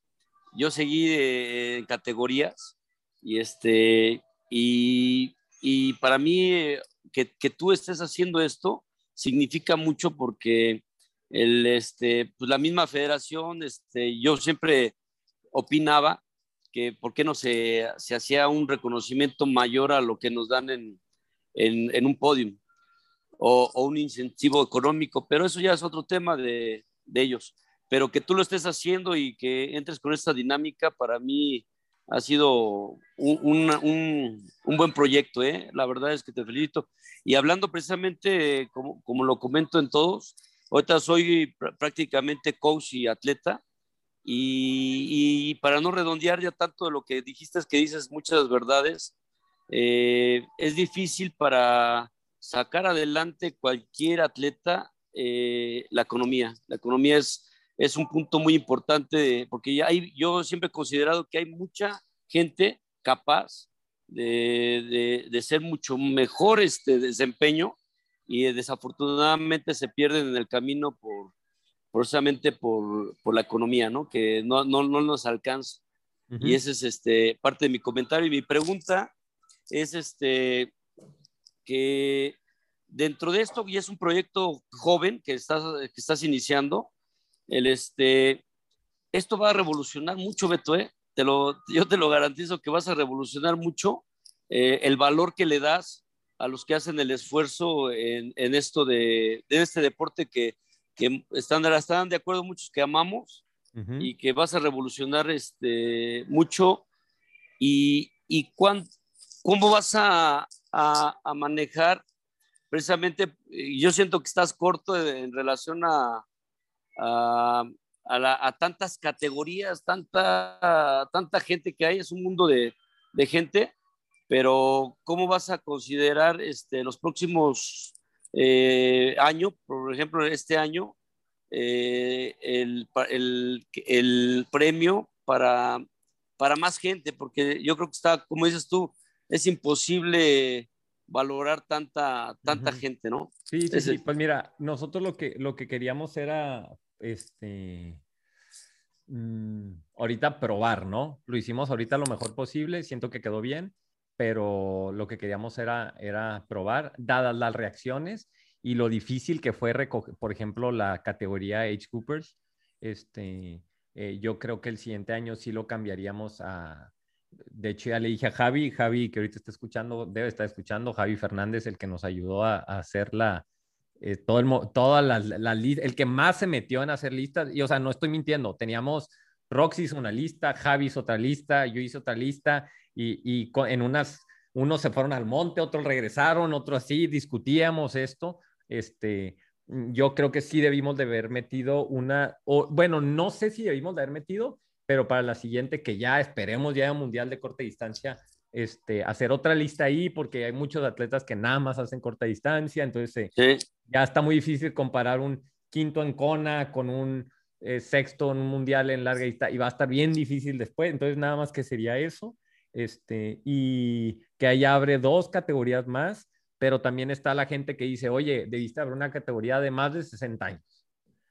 yo seguí eh, en categorías y, este, y, y para mí, eh, que, que, tú estés haciendo esto significa mucho porque el, este, pues la misma federación, este, yo siempre opinaba que por qué no se, se hacía un reconocimiento mayor a lo que nos dan en, en, en un podium o, o, un incentivo económico, pero eso ya es otro tema de, de ellos. Pero que tú lo estés haciendo y que entres con esta dinámica, para mí ha sido un, un, un, buen proyecto, ¿eh? la verdad es que te felicito. Y hablando precisamente, como, como lo comento en todos, ahorita soy prácticamente coach y atleta, y, y, para no redondear ya tanto de lo que dijiste, es que dices muchas verdades, eh, es difícil para sacar adelante cualquier atleta eh, la economía. La economía es es un punto muy importante porque hay, yo siempre he considerado que hay mucha gente capaz de, de, de ser mucho mejor este desempeño y desafortunadamente se pierden en el camino por precisamente por, por la economía, ¿no? Que no, no, no nos alcanza. Uh -huh. Y ese es este, parte de mi comentario. Y mi pregunta es este, que dentro de esto, y es un proyecto joven que estás, que estás iniciando, el este, esto va a revolucionar mucho, Beto, ¿eh? Te lo, yo te lo garantizo que vas a revolucionar mucho eh, el valor que le das a los que hacen el esfuerzo en, en esto de, de, este deporte que, que están, están, de acuerdo muchos que amamos uh -huh. y que vas a revolucionar este, mucho. ¿Y, y cuán, cómo vas a, a, manejar precisamente, yo siento que estás corto en relación a, a tantas categorías, tanta, tanta gente que hay, es un mundo de, de gente, pero ¿cómo vas a considerar este, los próximos eh, años, por ejemplo, este año, eh, el, el, el, premio para, para más gente? Porque yo creo que está, como dices tú, es imposible valorar tanta, tanta uh -huh. gente, ¿no? Sí, sí, sí, pues mira, nosotros lo que, lo que queríamos era, este, mmm, ahorita probar, ¿no? Lo hicimos ahorita lo mejor posible, siento que quedó bien, pero lo que queríamos era, era probar, dadas las reacciones y lo difícil que fue recoger, por ejemplo, la categoría Age Coopers, este, eh, yo creo que el siguiente año sí lo cambiaríamos a, de hecho ya le dije a Javi, Javi que ahorita está escuchando, debe estar escuchando, Javi Fernández, el que nos ayudó a, hacer la, eh, todo el, toda la, la, lista, el que más se metió en hacer listas, y o sea, no estoy mintiendo, teníamos, Roxy hizo una lista, Javi hizo otra lista, yo hice otra lista, y, y en unas, unos se fueron al monte, otros regresaron, otros así, discutíamos esto, este, yo creo que sí debimos de haber metido una, o bueno, no sé si debimos de haber metido, pero para la siguiente, que ya esperemos ya Mundial de Corta Distancia, este, hacer otra lista ahí, porque hay muchos atletas que nada más hacen corta distancia, entonces eh, sí. ya está muy difícil comparar un quinto en Kona con un eh, sexto en un Mundial en larga distancia, y va a estar bien difícil después, entonces nada más que sería eso, este, y que ahí abre dos categorías más, pero también está la gente que dice, oye, debiste haber una categoría de más de 60 años.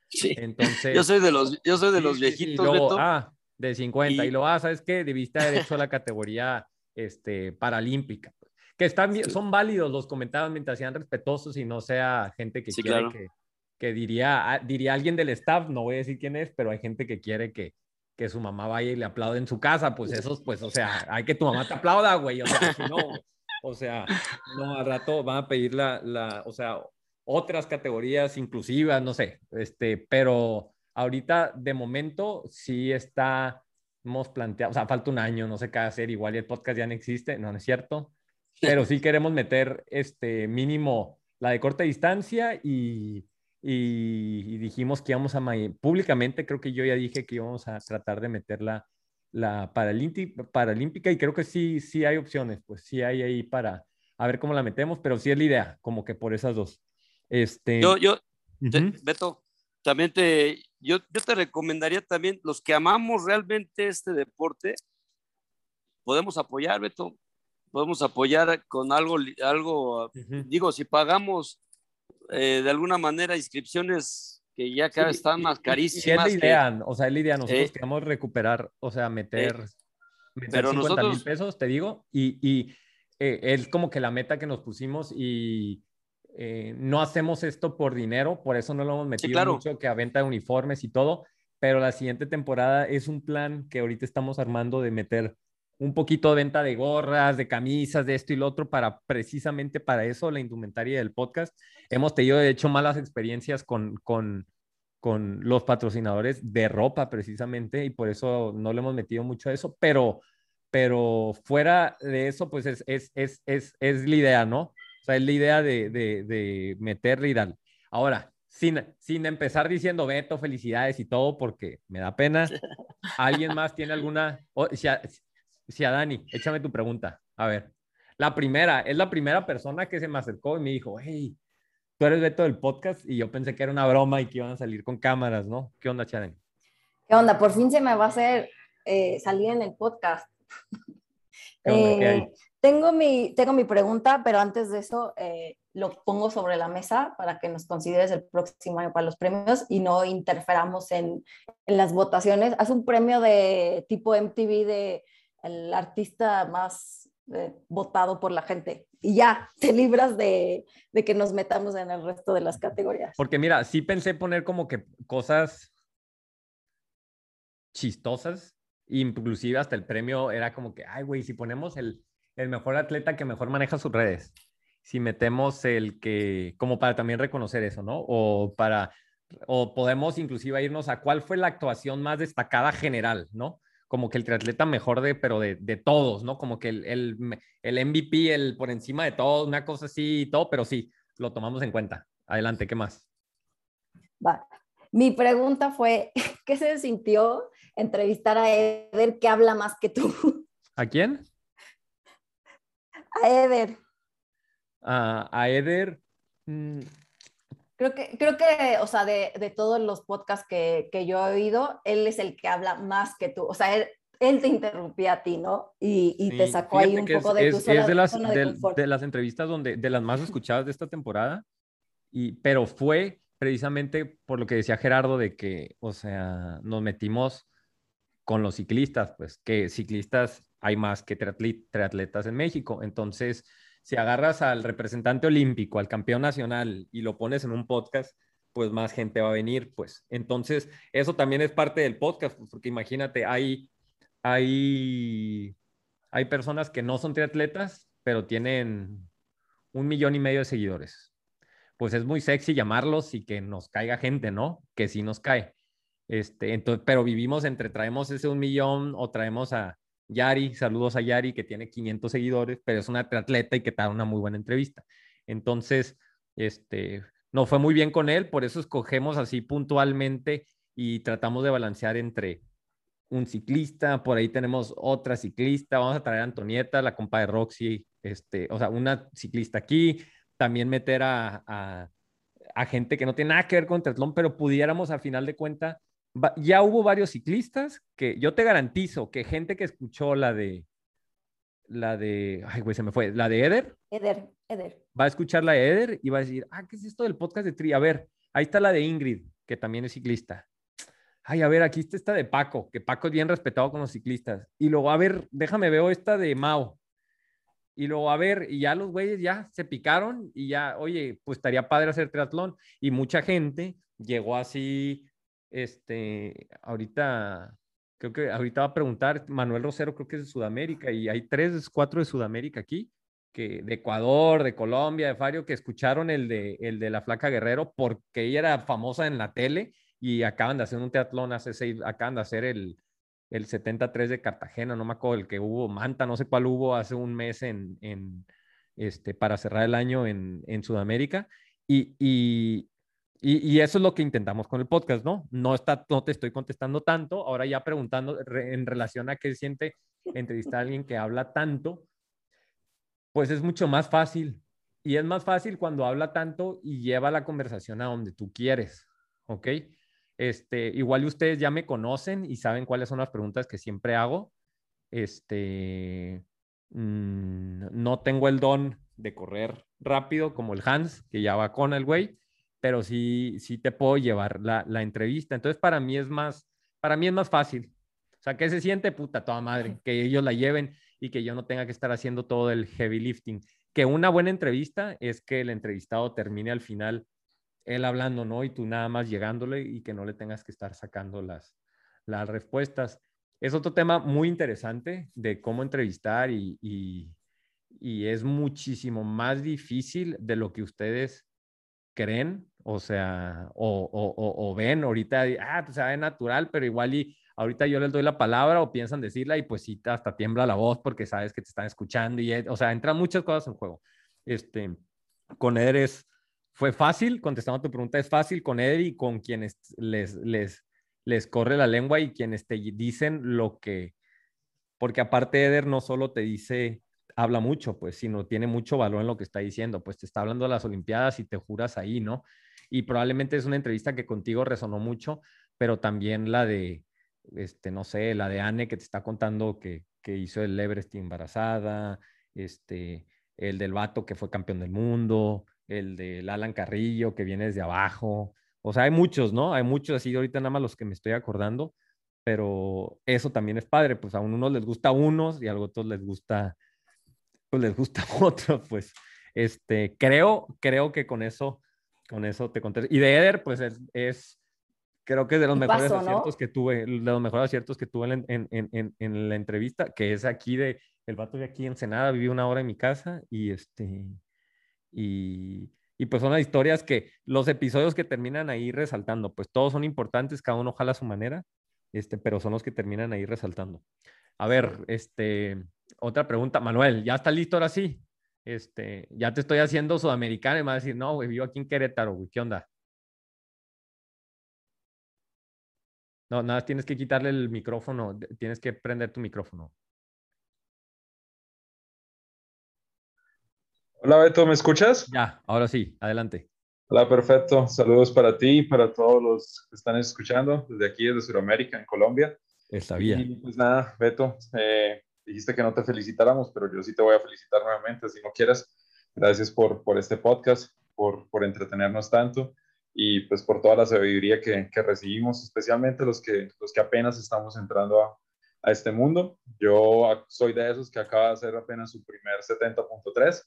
Sí. Entonces, yo soy de los, yo soy de los viejitos, y luego, Ah, de 50. Y, y lo ah, ¿sabes qué? Debiste haber hecho la categoría este, paralímpica. Que están bien, son válidos los comentarios mientras sean respetuosos y no sea gente que sí, quiere claro. que, que diría, ah, diría alguien del staff, no voy a decir quién es, pero hay gente que quiere que, que su mamá vaya y le aplaude en su casa, pues esos, pues, o sea, hay que tu mamá te aplauda, güey, o sea, si no, o sea, no, al rato van a pedir la, la, o sea, otras categorías inclusivas, no sé, este, pero ahorita de momento sí está, hemos planteado, o sea, falta un año, no sé qué hacer, igual y el podcast ya no existe, no, no es cierto, pero sí queremos meter este mínimo la de corta distancia y, y, y dijimos que íbamos a, públicamente creo que yo ya dije que íbamos a tratar de meter la, la paralímpica y creo que sí, sí hay opciones, pues sí hay ahí para, a ver cómo la metemos, pero sí es la idea, como que por esas dos. Este... Yo, yo, uh -huh. Beto, también te, yo, yo te recomendaría también, los que amamos realmente este deporte, podemos apoyar, Beto, podemos apoyar con algo, algo uh -huh. digo, si pagamos eh, de alguna manera inscripciones que ya cada vez están más carísimas. Y es la idea, que, o sea, es la idea, nosotros eh, queremos recuperar, o sea, meter, eh, meter pero 50 nosotros, mil pesos, te digo, y, y eh, es como que la meta que nos pusimos y eh, no hacemos esto por dinero, por eso no lo hemos metido sí, claro. mucho que a venta de uniformes y todo, pero la siguiente temporada es un plan que ahorita estamos armando de meter un poquito de venta de gorras, de camisas, de esto y lo otro, para precisamente para eso, la indumentaria del podcast. Hemos tenido, de hecho, malas experiencias con, con, con los patrocinadores de ropa, precisamente, y por eso no le hemos metido mucho a eso, pero, pero fuera de eso, pues es, es, es, es, es la idea, ¿no? Sea, es la idea de, de, de meterle y darle. Ahora, sin, sin empezar diciendo Beto, felicidades y todo, porque me da pena. ¿Alguien más tiene alguna? Oh, si, a, si a Dani, échame tu pregunta. A ver, la primera, es la primera persona que se me acercó y me dijo, hey, tú eres Beto del podcast y yo pensé que era una broma y que iban a salir con cámaras, ¿no? ¿Qué onda, Charen? ¿Qué onda? Por fin se me va a hacer eh, salir en el podcast. ¿Qué onda? ¿Qué hay? Tengo mi, tengo mi pregunta, pero antes de eso eh, lo pongo sobre la mesa para que nos consideres el próximo año para los premios y no interferamos en, en las votaciones. Haz un premio de tipo MTV de el artista más eh, votado por la gente y ya te libras de, de, que nos metamos en el resto de las categorías. Porque mira, sí pensé poner como que cosas chistosas, inclusive hasta el premio era como que, ay, güey, si ponemos el, el mejor atleta que mejor maneja sus redes, si metemos el que, como para también reconocer eso, ¿no? O para, o podemos inclusive irnos a cuál fue la actuación más destacada general, ¿no? como que el triatleta mejor de, pero de, de todos, ¿no? Como que el, el, el, MVP, el por encima de todos, una cosa así y todo, pero sí, lo tomamos en cuenta. Adelante, ¿qué más? Va. Mi pregunta fue, ¿qué se sintió entrevistar a Eder que habla más que tú? ¿A quién? A Eder. Uh, a Eder. Mmm, Creo que, creo que, o sea, de, de todos los podcasts que, que, yo he oído, él es el que habla más que tú. O sea, él, él te interrumpía a ti, ¿no? Y, y sí, te sacó ahí un poco de es, tu zona, es de, las, zona de, de, de, las entrevistas donde, de las más escuchadas de esta temporada, y, pero fue precisamente por lo que decía Gerardo de que, o sea, nos metimos con los ciclistas, pues que ciclistas hay más que triatletas en México. Entonces, si agarras al representante olímpico, al campeón nacional y lo pones en un podcast, pues más gente va a venir, pues. Entonces, eso también es parte del podcast, pues, porque imagínate, hay, hay, hay personas que no son triatletas, pero tienen un millón y medio de seguidores. Pues es muy sexy llamarlos y que nos caiga gente, ¿no? Que sí nos cae. Este, entonces, pero vivimos entre traemos ese un millón o traemos a, Yari, saludos a Yari, que tiene 500 seguidores, pero es una atleta y que te da una muy buena entrevista. Entonces, este, no fue muy bien con él, por eso escogemos así puntualmente y tratamos de balancear entre un ciclista, por ahí tenemos otra ciclista, vamos a traer a Antonieta, la compa de Roxy, este, o sea, una ciclista aquí, también meter a, a, a gente que no tiene nada que ver con triatlón, pero pudiéramos al final de cuentas ya hubo varios ciclistas que yo te garantizo que gente que escuchó la de la de ay güey se me fue la de Eder Eder Eder. va a escuchar la de Eder y va a decir ah qué es esto del podcast de Tri a ver ahí está la de Ingrid que también es ciclista. Ay a ver aquí está esta de Paco que Paco es bien respetado con los ciclistas. Y luego a ver déjame veo esta de Mao. Y luego a ver y ya los güeyes ya se picaron y ya oye pues estaría padre hacer triatlón. Y mucha gente llegó así este, ahorita, creo que ahorita va a preguntar, Manuel Rosero creo que es de Sudamérica y hay tres, cuatro de Sudamérica aquí, que de Ecuador, de Colombia, de Fario, que escucharon el de, el de la Flaca Guerrero porque ella era famosa en la tele y acaban de hacer un teatlón hace seis, acaban de hacer el, el 73 de Cartagena, no me acuerdo, el que hubo, Manta, no sé cuál hubo hace un mes en, en este, para cerrar el año en, en Sudamérica. Y, y, y, y, eso es lo que intentamos con el podcast, ¿no? No, está, no te estoy contestando tanto, ahora ya preguntando re, en relación a qué siente entrevistar a alguien que habla tanto, pues es mucho más fácil. Y es más fácil cuando habla tanto y lleva la conversación a donde tú quieres, ¿ok? Este, igual ustedes ya me conocen y saben cuáles son las preguntas que siempre hago. Este, mmm, no tengo el don de correr rápido como el Hans, que ya va con el güey pero sí, sí te puedo llevar la, la, entrevista. Entonces, para mí es más, para mí es más fácil. O sea, que se siente puta toda madre, que ellos la lleven y que yo no tenga que estar haciendo todo el heavy lifting. Que una buena entrevista es que el entrevistado termine al final él hablando, ¿no? Y tú nada más llegándole y que no le tengas que estar sacando las, las respuestas. Es otro tema muy interesante de cómo entrevistar y, y, y es muchísimo más difícil de lo que ustedes creen, o sea, o, o, o, ven ahorita, ah, pues se ve natural, pero igual y ahorita yo les doy la palabra o piensan decirla y pues sí, hasta tiembla la voz porque sabes que te están escuchando y, o sea, entran muchas cosas en juego. Este, con Eder es, fue fácil, contestando tu pregunta, es fácil con Eder y con quienes les, les, les corre la lengua y quienes te dicen lo que, porque aparte Eder no solo te dice habla mucho, pues, sino tiene mucho valor en lo que está diciendo, pues te está hablando de las Olimpiadas y te juras ahí, ¿no? Y probablemente es una entrevista que contigo resonó mucho, pero también la de, este, no sé, la de Anne que te está contando que, que hizo el Everest embarazada, este, el del vato que fue campeón del mundo, el del Alan Carrillo que viene desde abajo. O sea, hay muchos, ¿no? Hay muchos así, ahorita nada más los que me estoy acordando, pero eso también es padre, pues a unos les gusta unos y a otros les gusta pues les gusta otro, pues este, creo, creo que con eso, con eso te conté. Y de Eder, pues es, es creo que es de los mejores paso, aciertos ¿no? que tuve, de los mejores aciertos que tuve en, en, en, en, la entrevista, que es aquí de, el vato de aquí en Senada, viví una hora en mi casa y este, y, y pues son las historias que, los episodios que terminan ahí resaltando, pues todos son importantes, cada uno jala a su manera, este, pero son los que terminan ahí resaltando. A ver, este, otra pregunta, Manuel, ¿ya está listo ahora sí? Este, ya te estoy haciendo sudamericano y me va a decir, no, güey, vivo aquí en Querétaro, güey, ¿qué onda? No, nada, tienes que quitarle el micrófono, tienes que prender tu micrófono. Hola Beto, ¿me escuchas? Ya, ahora sí, adelante. Hola, perfecto. Saludos para ti y para todos los que están escuchando desde aquí, desde Sudamérica, en Colombia. Está bien. Y pues nada, Beto, eh, dijiste que no te felicitáramos, pero yo sí te voy a felicitar nuevamente, si no quieras. Gracias por, por este podcast, por, por entretenernos tanto y pues por toda la sabiduría que, que, recibimos, especialmente los que, los que apenas estamos entrando a, a este mundo. Yo soy de esos que acaba de hacer apenas su primer 70.3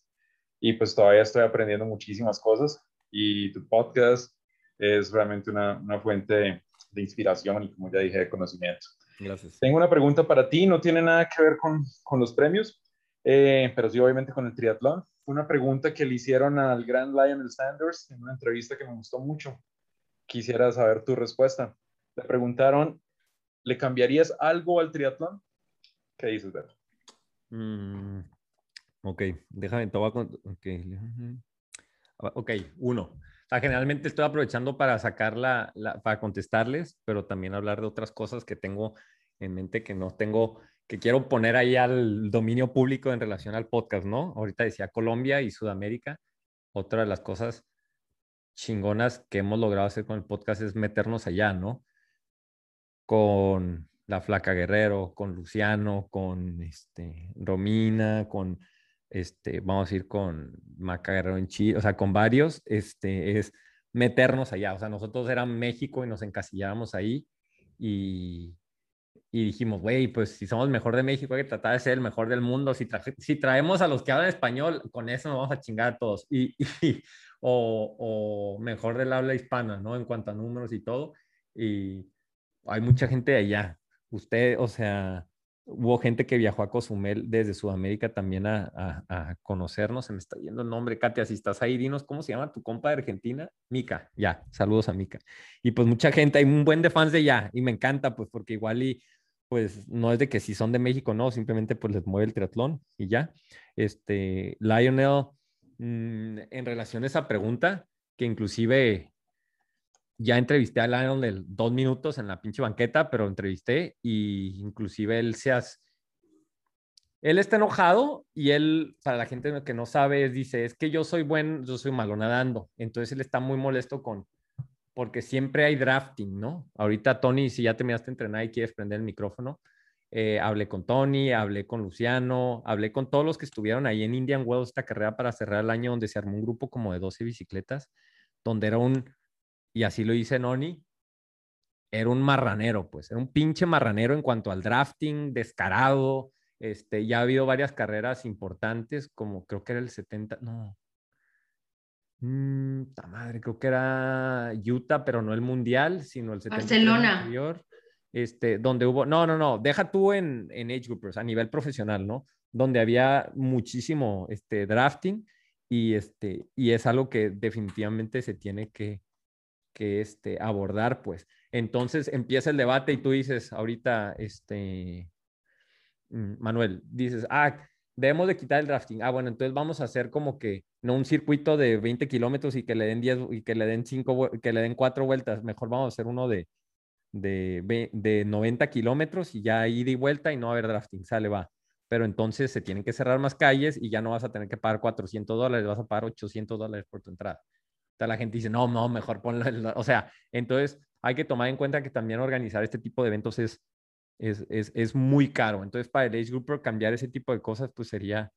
y pues todavía estoy aprendiendo muchísimas cosas y tu podcast es realmente una, una fuente de inspiración y como ya dije, de conocimiento. Gracias. Tengo una pregunta para ti, no tiene nada que ver con, con los premios, eh, pero sí obviamente con el triatlón. Fue una pregunta que le hicieron al gran Lionel Sanders en una entrevista que me gustó mucho. Quisiera saber tu respuesta. Le preguntaron, ¿le cambiarías algo al triatlón? ¿Qué dices, Beto? Mm, ok, déjame, te voy a... Okay. ok, uno. Sea, generalmente estoy aprovechando para sacar la, la, para contestarles, pero también hablar de otras cosas que tengo en mente que no tengo, que quiero poner ahí al dominio público en relación al podcast, ¿no? Ahorita decía Colombia y Sudamérica. Otra de las cosas chingonas que hemos logrado hacer con el podcast es meternos allá, ¿no? Con la Flaca Guerrero, con Luciano, con este, Romina, con este, vamos a ir con Maca en Chile, o sea, con varios, este, es meternos allá. O sea, nosotros éramos México y nos encasillábamos ahí y, y dijimos, güey, pues si somos mejor de México, hay que tratar de ser el mejor del mundo. Si, tra si traemos a los que hablan español, con eso nos vamos a chingar a todos. Y, o, mejor del habla hispana, ¿no? En cuanto a números y todo. Y hay mucha gente allá. Usted, o sea, hubo gente que viajó a Cozumel desde Sudamérica también a, a, conocernos. Se me está yendo el nombre, Katia, si estás ahí, dinos cómo se llama tu compa de Argentina. Mica, ya, saludos a Mica. Y pues mucha gente, hay un buen de fans de allá y me encanta, pues porque igual y pues no es de que si son de México, no, simplemente pues les mueve el triatlón y ya. Este, Lionel, mmm, en relación a esa pregunta, que inclusive ya entrevisté a Lionel dos minutos en la pinche banqueta, pero entrevisté y inclusive él se. Él está enojado y él, para la gente que no sabe, dice, es que yo soy buen, yo soy malo nadando. Entonces él está muy molesto con, porque siempre hay drafting, ¿no? Ahorita, Tony, si ya terminaste de entrenar y quieres prender el micrófono, eh, hablé con Tony, hablé con Luciano, hablé con todos los que estuvieron ahí en Indian Wells, esta carrera para cerrar el año, donde se armó un grupo como de 12 bicicletas, donde era un, y así lo dice Noni, era un marranero, pues, era un pinche marranero en cuanto al drafting, descarado, este, ya ha habido varias carreras importantes, como creo que era el 70, no, Mm, madre, creo que era Utah, pero no el mundial, sino el 70 Barcelona. Anterior, este, donde hubo, no, no, no, deja tú en, en age groupers a nivel profesional, ¿no? Donde había muchísimo este, drafting y, este, y es algo que definitivamente se tiene que, que este, abordar, pues. Entonces empieza el debate y tú dices, ahorita, este, mm, Manuel, dices, ah, debemos de quitar el drafting. Ah, bueno, entonces vamos a hacer como que no un circuito de 20 kilómetros y que le den 10 y que le den 5, que le den 4 vueltas. Mejor vamos a hacer uno de, de, de 90 kilómetros y ya ida y vuelta y no va a haber drafting. Sale, va. Pero entonces se tienen que cerrar más calles y ya no vas a tener que pagar 400 dólares, vas a pagar 800 dólares por tu entrada. La gente dice, no, no, mejor ponlo. O sea, entonces hay que tomar en cuenta que también organizar este tipo de eventos es, es, es, es muy caro. Entonces para el age grouper cambiar ese tipo de cosas pues sería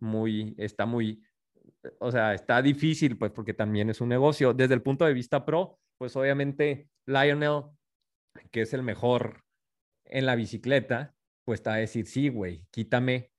muy, está muy, o sea, está difícil, pues, porque también es un negocio. Desde el punto de vista pro, pues obviamente Lionel, que es el mejor en la bicicleta, pues está a decir, sí, güey, quítame,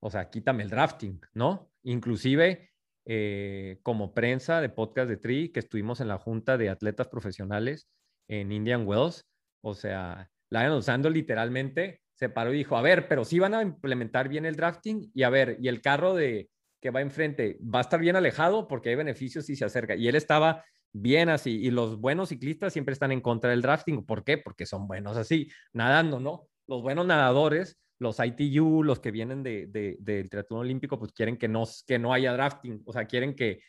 o sea, quítame el drafting, ¿no? Inclusive eh, como prensa de podcast de Tri, que estuvimos en la junta de atletas profesionales en Indian Wells, o sea, Lionel usando literalmente se paró y dijo, a ver, pero sí van a implementar bien el drafting y a ver, y el carro de, que va enfrente va a estar bien alejado porque hay beneficios si se acerca. Y él estaba bien así. Y los buenos ciclistas siempre están en contra del drafting. ¿Por qué? Porque son buenos así, nadando, ¿no? Los buenos nadadores, los ITU, los que vienen de, de, del triatlón olímpico, pues quieren que no, que no haya drafting, o sea, quieren que,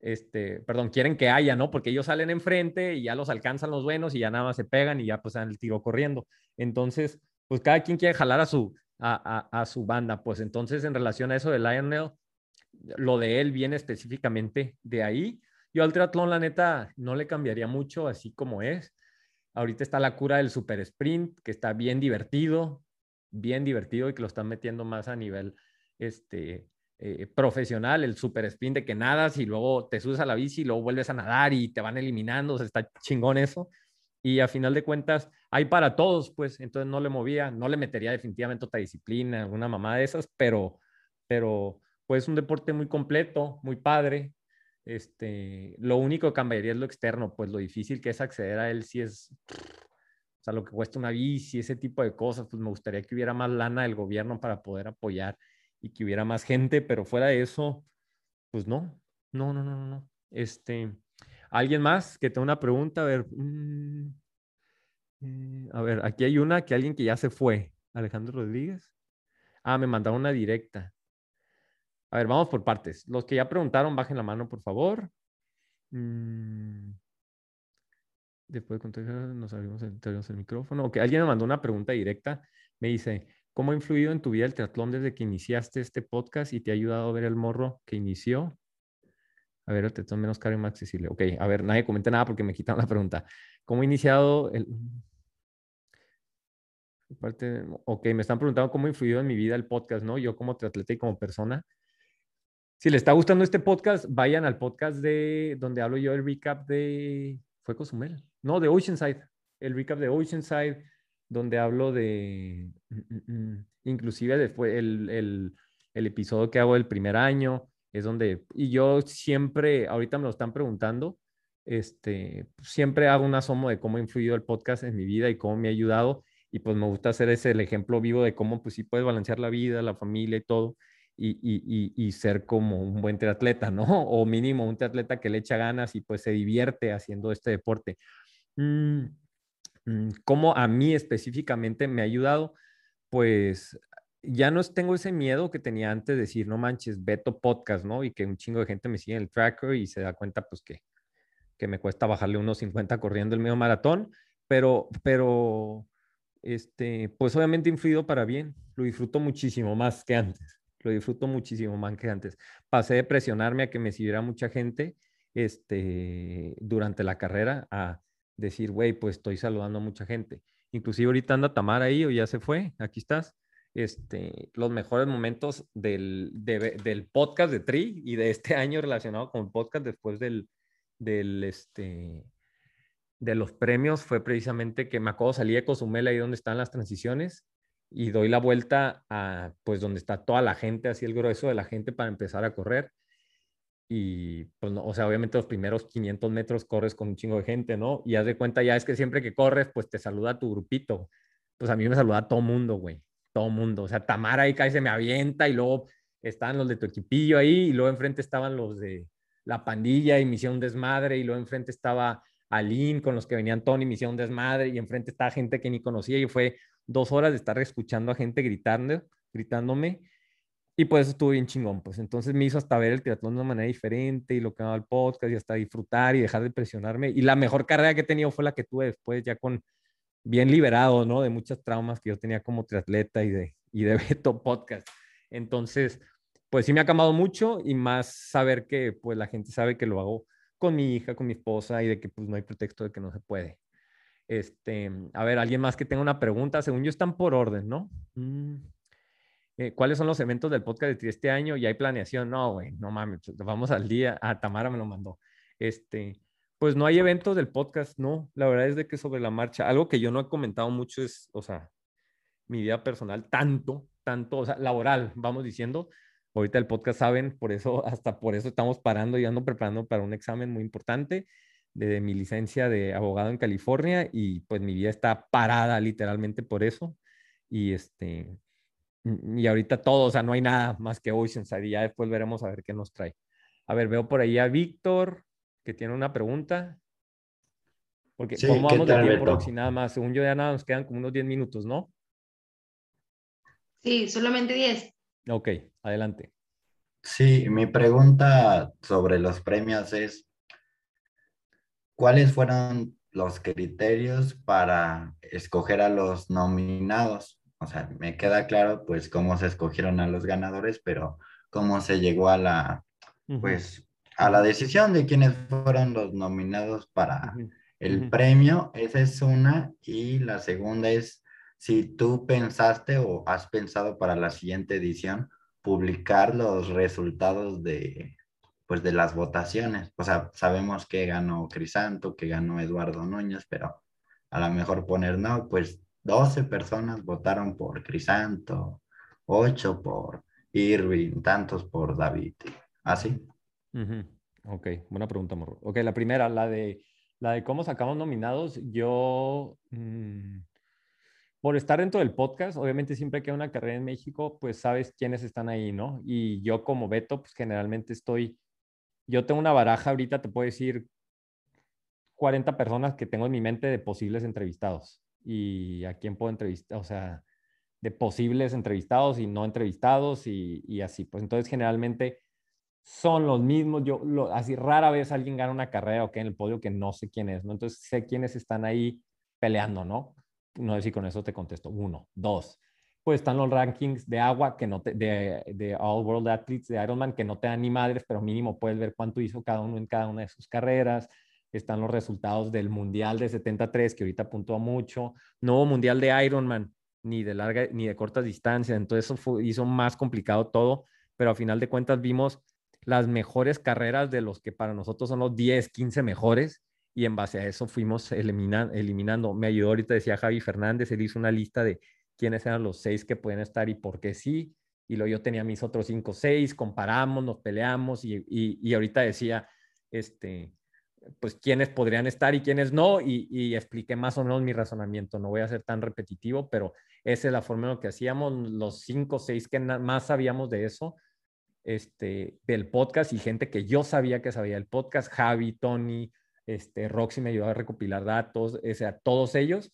este, perdón, quieren que haya, ¿no? Porque ellos salen enfrente y ya los alcanzan los buenos y ya nada más se pegan y ya pues dan el tiro corriendo. Entonces, pues cada quien quiere jalar a su, a, a, a su banda. Pues entonces, en relación a eso de Lionel, lo de él viene específicamente de ahí. Yo al triatlón, la neta, no le cambiaría mucho, así como es. Ahorita está la cura del super sprint, que está bien divertido, bien divertido y que lo están metiendo más a nivel este, eh, profesional, el super sprint de que nadas y luego te subes a la bici y luego vuelves a nadar y te van eliminando, o sea, está chingón eso. Y a final de cuentas, hay para todos, pues, entonces no le movía, no le metería definitivamente otra disciplina, alguna mamá de esas, pero, pero, pues, un deporte muy completo, muy padre. Este, lo único que cambiaría es lo externo, pues lo difícil que es acceder a él si es, o sea, lo que cuesta una bici, ese tipo de cosas, pues me gustaría que hubiera más lana del gobierno para poder apoyar y que hubiera más gente, pero fuera de eso, pues no, no, no, no, no. Este, ¿alguien más que tenga una pregunta? A ver, mm, eh, a ver, aquí hay una que alguien que ya se fue, Alejandro Rodríguez. Ah, me mandaron una directa. A ver, vamos por partes. Los que ya preguntaron, bajen la mano, por favor. Mm. Después de contestar, nos abrimos el, el micrófono. Ok, alguien me mandó una pregunta directa. Me dice, ¿Cómo ha influido en tu vida el triatlón desde que iniciaste este podcast y te ha ayudado a ver el morro que inició? A ver, el triatlón menos caro y más accesible. Ok, a ver, nadie comenta nada porque me quitaron la pregunta. ¿Cómo ha iniciado el... Parte, ok, me están preguntando cómo ha influido en mi vida el podcast, ¿no? Yo como triatleta y como persona. Si les está gustando este podcast, vayan al podcast de donde hablo yo el recap de... ¿Fue Cozumel? No, de Oceanside. El recap de Oceanside donde hablo de, mm, mm, mm, inclusive después el, el, el, episodio que hago del primer año, es donde, y yo siempre, ahorita me lo están preguntando, este, siempre hago un asomo de cómo ha influido el podcast en mi vida y cómo me ha ayudado, y pues me gusta hacer ese el ejemplo vivo de cómo pues sí puedes balancear la vida, la familia y todo, y, y, y, y ser como un buen triatleta, ¿no? O mínimo un triatleta que le echa ganas y pues se divierte haciendo este deporte. Mm, ¿Cómo a mí específicamente me ha ayudado? Pues ya no tengo ese miedo que tenía antes de decir, no manches, Beto Podcast, ¿no? Y que un chingo de gente me sigue en el tracker y se da cuenta, pues, que, que me cuesta bajarle unos 50 corriendo el medio maratón, pero, pero, este, pues obviamente influido para bien. Lo disfruto muchísimo más que antes. Lo disfruto muchísimo más que antes. Pasé de presionarme a que me siguiera mucha gente, este, durante la carrera a decir, güey, pues estoy saludando a mucha gente. Inclusive ahorita anda Tamara ahí o ya se fue, aquí estás. Este, los mejores momentos del, del podcast de Tri y de este año relacionado con el podcast después del, del este, de los premios fue precisamente que me acuerdo salí de Cozumel ahí donde están las transiciones y doy la vuelta a pues donde está toda la gente, así el grueso de la gente para empezar a correr y pues no, o sea, obviamente los primeros 500 metros corres con un chingo de gente, ¿no? Y haz de cuenta ya es que siempre que corres, pues te saluda tu grupito. Pues a mí me saluda todo mundo, güey, todo mundo. O sea, Tamara ahí cae, se me avienta y luego estaban los de tu equipillo ahí y luego enfrente estaban los de la pandilla y misión desmadre y luego enfrente estaba Aline con los que venían Tony, misión desmadre y enfrente estaba gente que ni conocía y fue dos horas de estar escuchando a gente gritando, gritándome y pues estuvo bien chingón, pues entonces me hizo hasta ver el triatlón de una manera diferente y lo que daba el podcast y hasta disfrutar y dejar de presionarme. Y la mejor carrera que he tenido fue la que tuve después, ya con bien liberado, ¿no? De muchas traumas que yo tenía como triatleta y de, y de Beto Podcast. Entonces, pues sí me ha cambiado mucho y más saber que pues la gente sabe que lo hago con mi hija, con mi esposa y de que pues no hay pretexto de que no se puede. Este, a ver, alguien más que tenga una pregunta, según yo están por orden, ¿no? Mm. Eh, ¿cuáles son los eventos del podcast de este año? ¿Y hay planeación? No, güey, no mames, pues, vamos al día. Ah, Tamara me lo mandó. Este, pues no hay eventos del podcast, no. La verdad es de que sobre la marcha, algo que yo no he comentado mucho es, o sea, mi vida personal, tanto, tanto, o sea, laboral, vamos diciendo. Ahorita el podcast saben, por eso, hasta por eso estamos parando y ando preparando para un examen muy importante de mi licencia de abogado en California y pues mi vida está parada literalmente por eso. Y este, y ahorita todo, o sea, no hay nada más que Oceanside y ya después veremos a ver qué nos trae. A ver, veo por ahí a Víctor. que tiene una pregunta. Porque Sí, ¿cómo ¿qué vamos de tiempo? Roxy? Nada más. Según yo ya nada, nos quedan como unos 10 minutos, ¿no? Sí, solamente 10. Ok, adelante. Sí, mi pregunta sobre los premios es, ¿cuáles fueron los criterios para escoger a los nominados? O sea, me queda claro pues cómo se escogieron a los ganadores, pero cómo se llegó a la, pues, a la decisión de quiénes fueron los nominados para el premio. Esa es una. Y la segunda es si tú pensaste o has pensado para la siguiente edición publicar los resultados de, pues, de las votaciones. O sea, sabemos que ganó Crisanto, que ganó Eduardo Núñez, pero a lo mejor poner, no, pues 12 personas votaron por Crisanto, 8 por Irving, tantos por David. Así. Ujú, Ok, buena pregunta, Morro. Ok, la primera, la de, la de cómo sacamos nominados, yo, mm, por estar dentro del podcast, obviamente siempre que hay una carrera en México, pues sabes quiénes están ahí, ¿no? Y yo como Beto, pues generalmente estoy, yo tengo una baraja ahorita, te puedo decir 40 personas que tengo en mi mente de posibles entrevistados. Y a quién puedo entrevistar, o sea, de posibles entrevistados y no entrevistados y, y así. Pues entonces generalmente son los mismos. Yo, lo- así rara vez alguien gana una carrera o que en el podio que no sé quién es, ¿no? Entonces sé quiénes están ahí peleando, ¿no? No sé si con eso te contesto. Uno, dos. Pues están los rankings de agua que no te, de, de All World Athletes de Ironman que no te dan ni madres, pero mínimo puedes ver cuánto hizo cada uno en cada una de sus carreras. Están los resultados del Mundial de 73, que ahorita puntúa mucho. No hubo Mundial de Ironman, ni de larga ni de cortas distancias. Entonces eso fue- hizo más complicado todo, pero a final de cuentas vimos las mejores carreras de los que para nosotros son los 10, 15 mejores y en base a eso fuimos elimina- eliminando. Me ayudó ahorita, decía Javi Fernández, él hizo una lista de quiénes eran los seis que pueden estar y por qué sí. Y luego yo tenía mis otros cinco, seis, comparamos, nos peleamos y, y, y ahorita decía, este, pues quiénes podrían estar y quiénes no, y, y expliqué más o menos mi razonamiento. No voy a ser tan repetitivo, pero esa es la forma en la que hacíamos los cinco, seis que más sabíamos de eso, este, del podcast y gente que yo sabía que sabía del podcast, Javi, Tony, este, Roxy me ayudó a recopilar datos, o sea, todos ellos,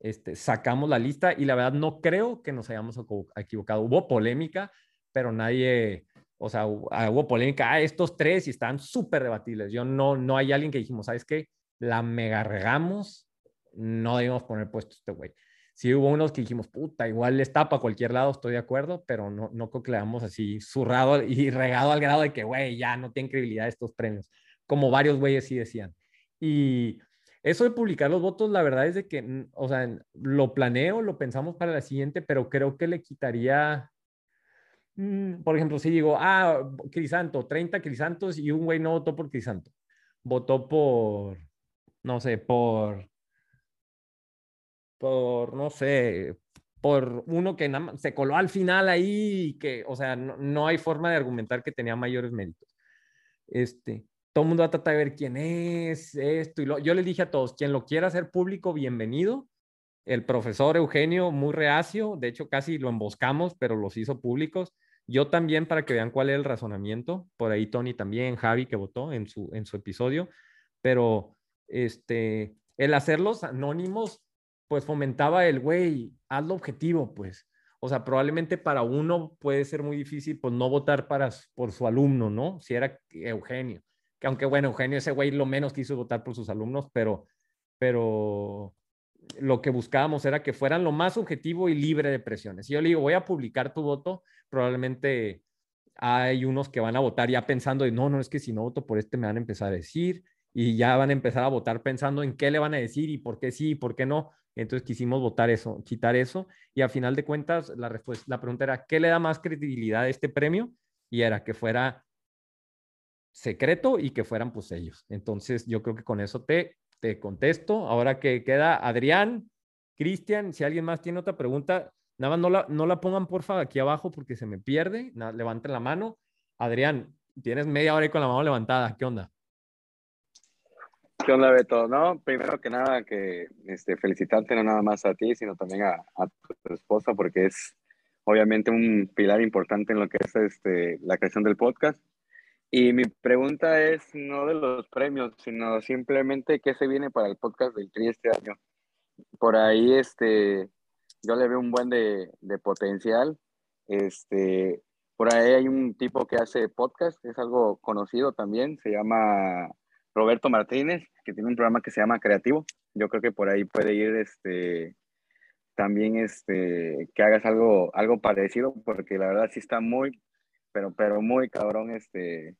este, sacamos la lista y la verdad no creo que nos hayamos equivo- equivocado. Hubo polémica, pero nadie, o sea, ah, hubo polémica, ah, estos tres y están súper debatibles. Yo no, no hay alguien que dijimos, ¿sabes qué? La mega regamos, no debimos poner puesto este güey. Sí hubo unos que dijimos, puta, igual está para cualquier lado, estoy de acuerdo, pero no, no creo que le damos así zurrado y regado al grado de que, güey, ya no tienen credibilidad estos premios, como varios güeyes sí decían. Y eso de publicar los votos, la verdad es de que, o sea, lo planeo, lo pensamos para la siguiente, pero creo que le quitaría, mm, por ejemplo, si digo, ah, Crisanto, 30 Crisantos y un güey no votó por Crisanto, votó por, no sé, por, por, no sé, por uno que se coló al final ahí y que, o sea, no, no hay forma de argumentar que tenía mayores méritos. Este, todo el mundo va a tratar de ver quién es, esto y lo. Yo les dije a todos, quien lo quiera hacer público, bienvenido. El profesor Eugenio, muy reacio, de hecho casi lo emboscamos, pero los hizo públicos. Yo también, para que vean cuál es el razonamiento. Por ahí Tony también, Javi, que votó en su, en su episodio. Pero este, el hacerlos anónimos, pues fomentaba el, güey, hazlo objetivo, pues. O sea, probablemente para uno puede ser muy difícil, pues, no votar para, por su alumno, ¿no? Si era Eugenio. Que aunque, bueno, Eugenio, ese güey lo menos quiso votar por sus alumnos, pero, pero lo que buscábamos era que fueran lo más objetivo y libre de presiones. Si yo le digo, voy a publicar tu voto, probablemente hay unos que van a votar ya pensando de, no, no, es que si no voto por este me van a empezar a decir y ya van a empezar a votar pensando en qué le van a decir y por qué sí y por qué no. Entonces quisimos votar eso, quitar eso y a final de cuentas la respuesta, la pregunta era, ¿qué le da más credibilidad a este premio? Y era que fuera secreto y que fueran pues ellos. Entonces yo creo que con eso te, te contesto. Ahora que queda Adrián, Cristian, si alguien más tiene otra pregunta, nada más no la, no la pongan porfa aquí abajo porque se me pierde. Levanten la mano. Adrián, tienes media hora ahí con la mano levantada. ¿Qué onda? ¿Qué onda, Beto? No, primero que nada, que este, felicitarte no nada más a ti, sino también a, a tu esposa, porque es obviamente un pilar importante en lo que es este, la creación del podcast. Y mi pregunta es no de los premios, sino simplemente qué se viene para el podcast del TRI este año. Por ahí, este, yo le veo un buen de, de potencial. Este, por ahí hay un tipo que hace podcast, es algo conocido también, se llama Roberto Martínez, que tiene un programa que se llama Creativo. Yo creo que por ahí puede ir este, también este, que hagas algo, algo parecido, porque la verdad sí está muy, pero, pero muy cabrón este,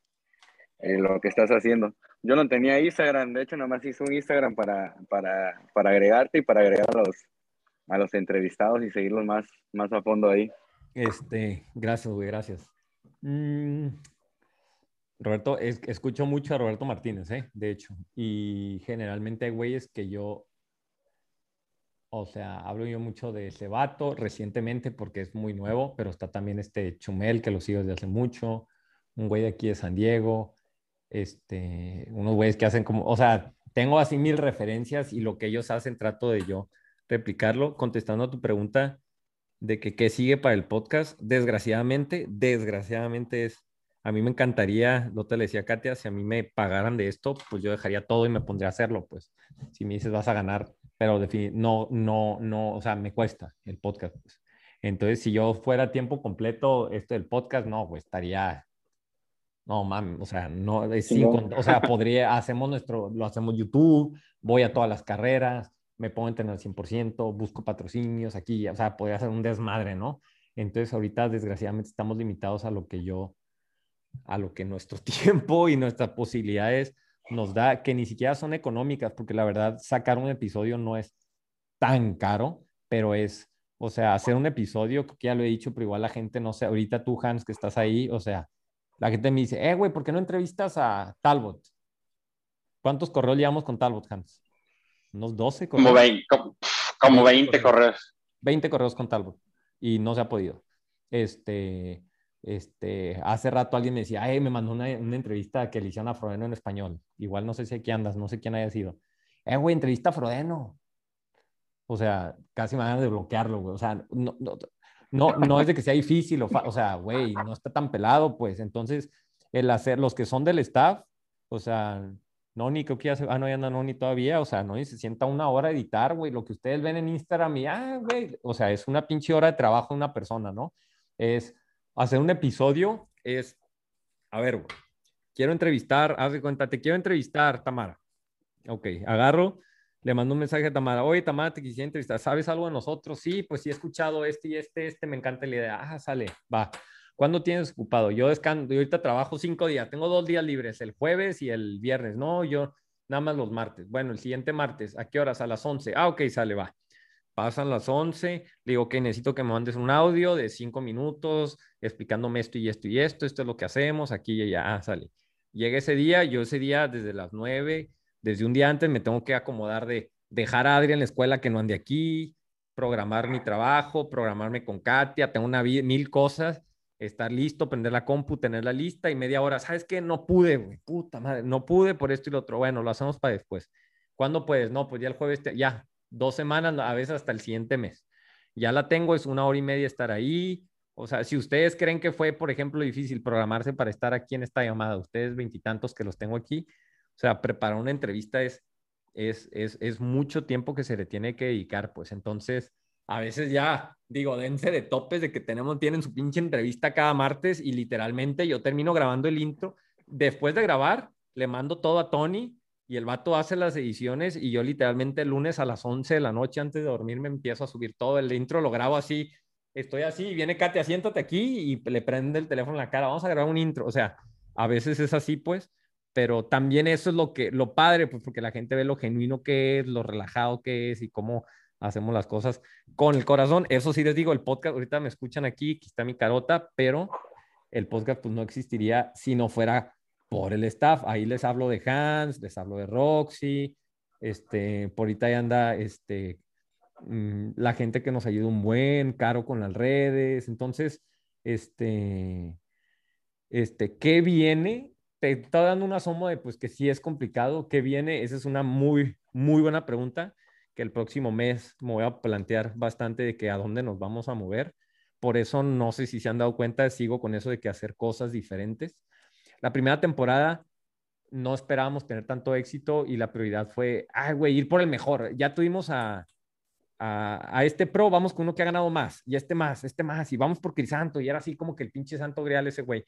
eh, lo que estás haciendo. Yo no tenía Instagram, de hecho, nomás hice un Instagram para, para, para agregarte y para agregar a los, a los entrevistados y seguirlos más, más a fondo ahí. Este, gracias, güey, gracias. Mm, Roberto, es, escucho mucho a Roberto Martínez, ¿eh? De hecho, y generalmente hay güeyes que yo o sea, hablo yo mucho de ese vato recientemente porque es muy nuevo, pero está también este Chumel que lo sigo desde hace mucho, un güey de aquí de San Diego, este, unos güeyes que hacen como, o sea, tengo así mil referencias y lo que ellos hacen trato de yo replicarlo. Contestando a tu pregunta de que qué sigue para el podcast, desgraciadamente, desgraciadamente es, a mí me encantaría, no te le decía Katia, si a mí me pagaran de esto, pues yo dejaría todo y me pondría a hacerlo, pues si me dices vas a ganar pero no, no, no, o sea, me cuesta el podcast. Pues. Entonces, si yo fuera tiempo completo, esto del podcast, no, pues estaría, no, mami, o sea, no, es o sea, podría, hacemos nuestro, lo hacemos YouTube, voy a todas las carreras, me pongo a entrenar al 100%, busco patrocinios aquí, o sea, podría hacer un desmadre, ¿no? Entonces, ahorita, desgraciadamente, estamos limitados a lo que yo, a lo que nuestro tiempo y nuestras posibilidades nos da, que ni siquiera son económicas, porque la verdad sacar un episodio no es tan caro, pero es, o sea, hacer un episodio, que ya lo he dicho, pero igual la gente, no sé, ahorita tú, Hans, que estás ahí, o sea, la gente me dice, eh, güey, ¿por qué no entrevistas a Talbot? ¿Cuántos correos llevamos con Talbot, Hans? ¿Unos 12 correos? Como 20, como, 20 correos. 20 correos con Talbot y no se ha podido. Este, este, hace rato alguien me decía, me mandó una, entrevista que le hicieron a Frodeno en español. Igual no sé si aquí andas, no sé quién haya sido. Eh, güey, entrevista a Frodeno. O sea, casi me van a desbloquearlo, güey. O sea, no, no, no, es de que sea difícil, o, o sea, güey, no está tan pelado, pues. Entonces, el hacer, los que son del staff, o sea, no, ni creo que ya se, ah, no, ya anda no, ni todavía, o sea, no, ni se sienta una hora a editar, güey, lo que ustedes ven en Instagram y, ah, güey, o sea, es una pinche hora de trabajo de una persona, ¿no? Es, hacer un episodio es, a ver, quiero entrevistar, haz de cuenta, te quiero entrevistar, Tamara. Ok, agarro, le mando un mensaje a Tamara, oye, Tamara, te quisiera entrevistar, ¿sabes algo de nosotros? Sí, pues sí he escuchado este y este, este, me encanta la idea. Ah, sale, va. ¿Cuándo tienes ocupado? Yo descanso, yo ahorita trabajo cinco días, tengo dos días libres, el jueves y el viernes. No, yo nada más los martes. Bueno, el siguiente martes, ¿a qué horas? A las 11. Ah, ok, sale, va. Pasan las 11, le digo que necesito que me mandes un audio de cinco minutos explicándome esto y esto y esto, esto es lo que hacemos, aquí y allá, ah, sale. Llega ese día, yo ese día desde las 9, desde un día antes me tengo que acomodar de dejar a Adri en la escuela que no ande aquí, programar mi trabajo, programarme con Katia, tengo una mil cosas, estar listo, prender la compu, tener la lista y media hora, ¿sabes qué? No pude, güey, puta madre, no pude por esto y lo otro. Bueno, lo hacemos para después. ¿Cuándo puedes? No, pues ya el jueves, ya, dos semanas, a veces hasta el siguiente mes. Ya la tengo, es una hora y media estar ahí. O sea, si ustedes creen que fue, por ejemplo, difícil programarse para estar aquí en esta llamada, ustedes veintitantos que los tengo aquí, o sea, preparar una entrevista es, es, es, es mucho tiempo que se le tiene que dedicar, pues entonces, a veces ya, digo, dense de topes de que tenemos, tienen su pinche entrevista cada martes y literalmente yo termino grabando el intro. Después de grabar, le mando todo a Tony y el vato hace las ediciones y yo literalmente el lunes a las 11 de la noche antes de dormir me empiezo a subir todo el intro, lo grabo así, estoy así, viene Katia, siéntate aquí y le prende el teléfono en la cara, vamos a grabar un intro, o sea, a veces es así pues, pero también eso es lo que, lo padre, pues porque la gente ve lo genuino que es, lo relajado que es y cómo hacemos las cosas con el corazón. Eso sí les digo, el podcast, ahorita me escuchan aquí, aquí está mi carota, pero el podcast pues no existiría si no fuera por el staff. Ahí les hablo de Hans, les hablo de Roxy, este, por ahorita ya anda este, mm, la gente que nos ayuda un buen, caro con las redes. Entonces, este, este, ¿qué viene? Te está dando un asomo de pues que sí es complicado. ¿Qué viene? Esa es una muy, muy buena pregunta que el próximo mes me voy a plantear bastante de que a dónde nos vamos a mover. Por eso no sé si se han dado cuenta, sigo con eso de que hacer cosas diferentes la primera temporada no esperábamos tener tanto éxito y la prioridad fue, ay, güey, ir por el mejor. Ya tuvimos a, a, a, este pro, vamos con uno que ha ganado más, y este más, este más, y vamos por Crisanto, y era así como que el pinche santo grial ese güey.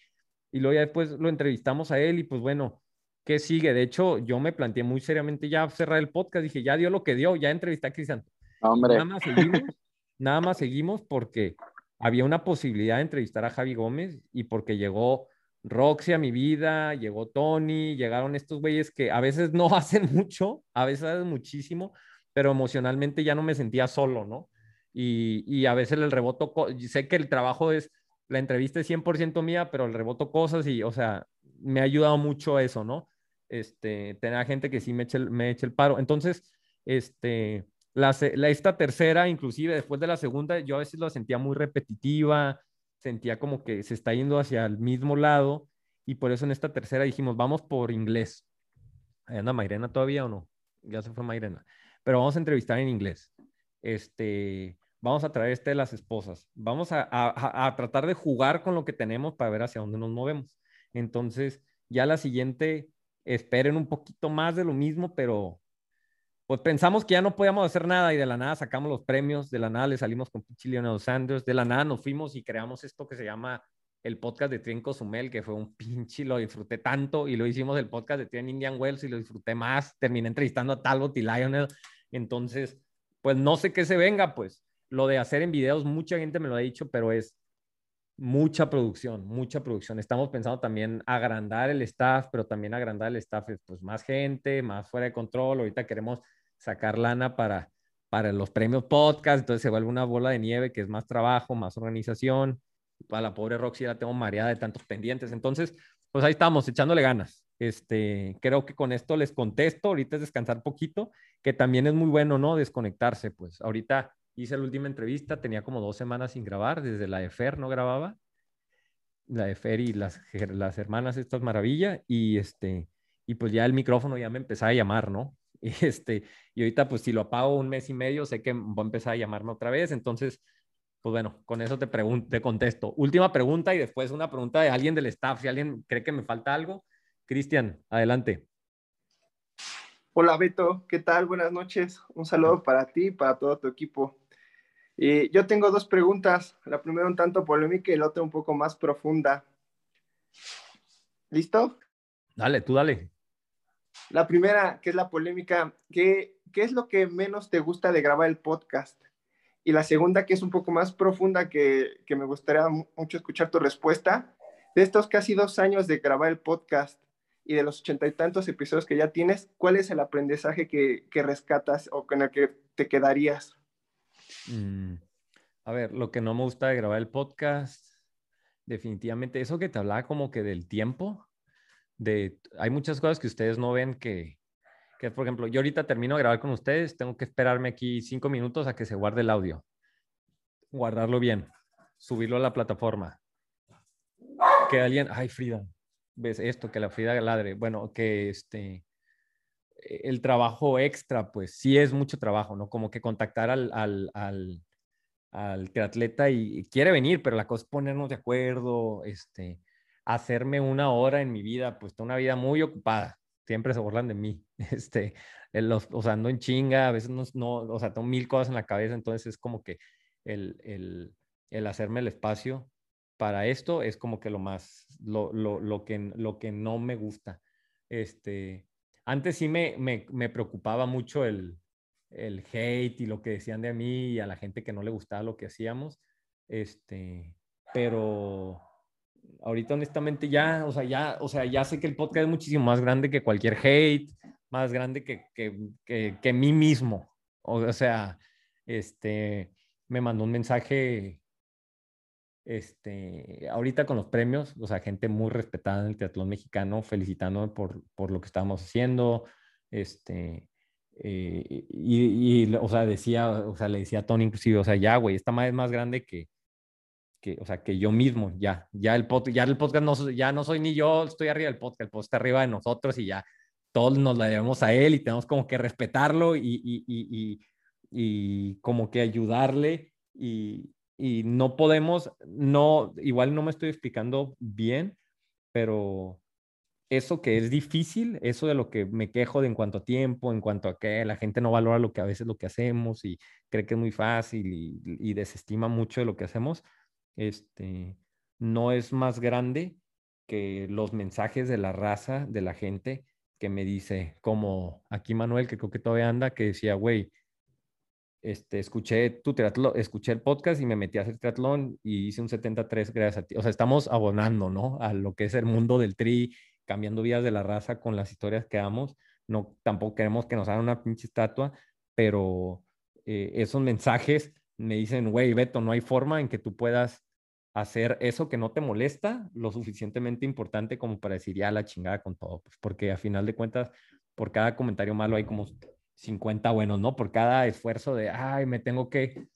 Y luego ya después lo entrevistamos a él y pues bueno, ¿qué sigue? De hecho, yo me planteé muy seriamente ya cerrar el podcast, dije, ya dio lo que dio, ya entrevisté a. Hombre. Nada más seguimos, nada más seguimos porque había una posibilidad de entrevistar a Javi Gómez y porque llegó Roxy a mi vida, llegó Tony, llegaron estos güeyes que a veces no hacen mucho, a veces hacen muchísimo, pero emocionalmente ya no me sentía solo, ¿no? Y, y a veces el reboto, sé que el trabajo es, la entrevista es 100% mía, pero el reboto cosas y, o sea, me ha ayudado mucho eso, ¿no? Este, tener gente que sí me eche, el, me eche el paro. Entonces, este, la, la, esta tercera, inclusive después de la segunda, yo a veces lo sentía muy repetitiva, sentía como que se está yendo hacia el mismo lado y por eso en esta tercera dijimos, vamos por inglés. ¿Ahí anda Mairena todavía o no? Ya se fue Mairena. Pero vamos a entrevistar en inglés. Este, vamos a traer este de las esposas. Vamos a, a, a tratar de jugar con lo que tenemos para ver hacia dónde nos movemos. Entonces, ya la siguiente, esperen un poquito más de lo mismo, pero pues pensamos que ya no podíamos hacer nada y de la nada sacamos los premios, de la nada le salimos con Pichi Leonel Sanders, de la nada nos fuimos y creamos esto que se llama el podcast de Tien Cozumel, que fue un pinche, lo disfruté tanto, y lo hicimos el podcast de Tien Indian Wells y lo disfruté más, terminé entrevistando a Talbot y Lionel, entonces, pues no sé qué se venga, pues, lo de hacer en videos, mucha gente me lo ha dicho, pero es mucha producción, mucha producción. Estamos pensando también agrandar el staff, pero también agrandar el staff es pues más gente, más fuera de control. Ahorita queremos sacar lana para, para los premios podcast, entonces se vuelve una bola de nieve que es más trabajo, más organización. Para la pobre Roxy la tengo mareada de tantos pendientes. Entonces, pues ahí estamos, echándole ganas. Este, creo que con esto les contesto, ahorita es descansar poquito, que también es muy bueno, ¿no? Desconectarse, pues ahorita hice la última entrevista, tenía como dos semanas sin grabar, desde la de Fer no grababa, la de Fer y las, las hermanas, estas maravillas, y este, y pues ya el micrófono ya me empezaba a llamar, ¿no? Y, este, y ahorita, pues si lo apago un mes y medio, sé que va a empezar a llamarme otra vez. Entonces, pues bueno, con eso te, te contesto. Última pregunta y después una pregunta de alguien del staff. Si alguien cree que me falta algo, Cristian, adelante. Hola Beto, ¿qué tal? Buenas noches. Un saludo para ti y para todo tu equipo. Y yo tengo dos preguntas. La primera un tanto polémica y la otra un poco más profunda. ¿Listo? Dale, tú dale. La primera, que es la polémica, ¿qué, ¿qué es lo que menos te gusta de grabar el podcast? Y la segunda, que es un poco más profunda, que, que me gustaría mucho escuchar tu respuesta. De estos casi dos años de grabar el podcast y de los ochenta y tantos episodios que ya tienes, ¿cuál es el aprendizaje que, que rescatas o con el que te quedarías? Mm, a ver, lo que no me gusta de grabar el podcast, definitivamente, eso que te hablaba como que del tiempo, de, hay muchas cosas que ustedes no ven que, que, por ejemplo, yo ahorita termino de grabar con ustedes, tengo que esperarme aquí cinco minutos a que se guarde el audio, guardarlo bien, subirlo a la plataforma, que alguien, ay Frida, ves esto, que la Frida ladre, bueno, que este, el trabajo extra, pues sí es mucho trabajo, ¿no? Como que contactar al, al, al, al triatleta y, quiere venir, pero la cosa es ponernos de acuerdo, este, hacerme una hora en mi vida, pues una vida muy ocupada, siempre se burlan de mí, este, los, o sea, ando en chinga, a veces no, no, o sea, tengo mil cosas en la cabeza, entonces es como que el, el, el hacerme el espacio para esto es como que lo más, lo, lo, lo, que, lo que no me gusta. Este, antes sí me, me, me preocupaba mucho el, el, hate y lo que decían de mí y a la gente que no le gustaba lo que hacíamos. Este, pero ahorita honestamente ya, o sea, ya, o sea, ya sé que el podcast es muchísimo más grande que cualquier hate, más grande que, que, que, que mí mismo. O, o sea, este, me mandó un mensaje este, ahorita con los premios, o sea, gente muy respetada en el teatro mexicano, felicitándome por, por lo que estábamos haciendo, este, eh, y, y, o sea, decía, o sea, le decía a Tony inclusive, o sea, ya, güey, esta madre es más grande que, que, o sea, que yo mismo, ya, ya el, pod, ya el podcast, no, ya no soy ni yo, estoy arriba del podcast, el podcast está arriba de nosotros y ya todos nos la debemos a él y tenemos como que respetarlo y, y, y, y como que ayudarle y, y no podemos, no, igual no me estoy explicando bien, pero eso que es difícil, eso de lo que me quejo de en cuanto a tiempo, en cuanto a que la gente no valora lo que a veces lo que hacemos y cree que es muy fácil y, desestima mucho de lo que hacemos, este, no es más grande que los mensajes de la raza, de la gente que me dice, como aquí Manuel, que creo que todavía anda, que decía, güey, este, escuché tu triatlón, escuché el podcast y me metí a hacer triatlón y hice un 73 gracias a ti. O sea, estamos abonando, ¿no? A lo que es el mundo del tri, cambiando vidas de la raza con las historias que damos. No, tampoco queremos que nos hagan una pinche estatua, pero eh, esos mensajes me dicen, güey, Beto, no hay forma en que tú puedas hacer eso que no te molesta lo suficientemente importante como para decir ya la chingada con todo, pues porque a final de cuentas, por cada comentario malo hay como 50 buenos, ¿no? Por cada esfuerzo de, ay, me tengo que,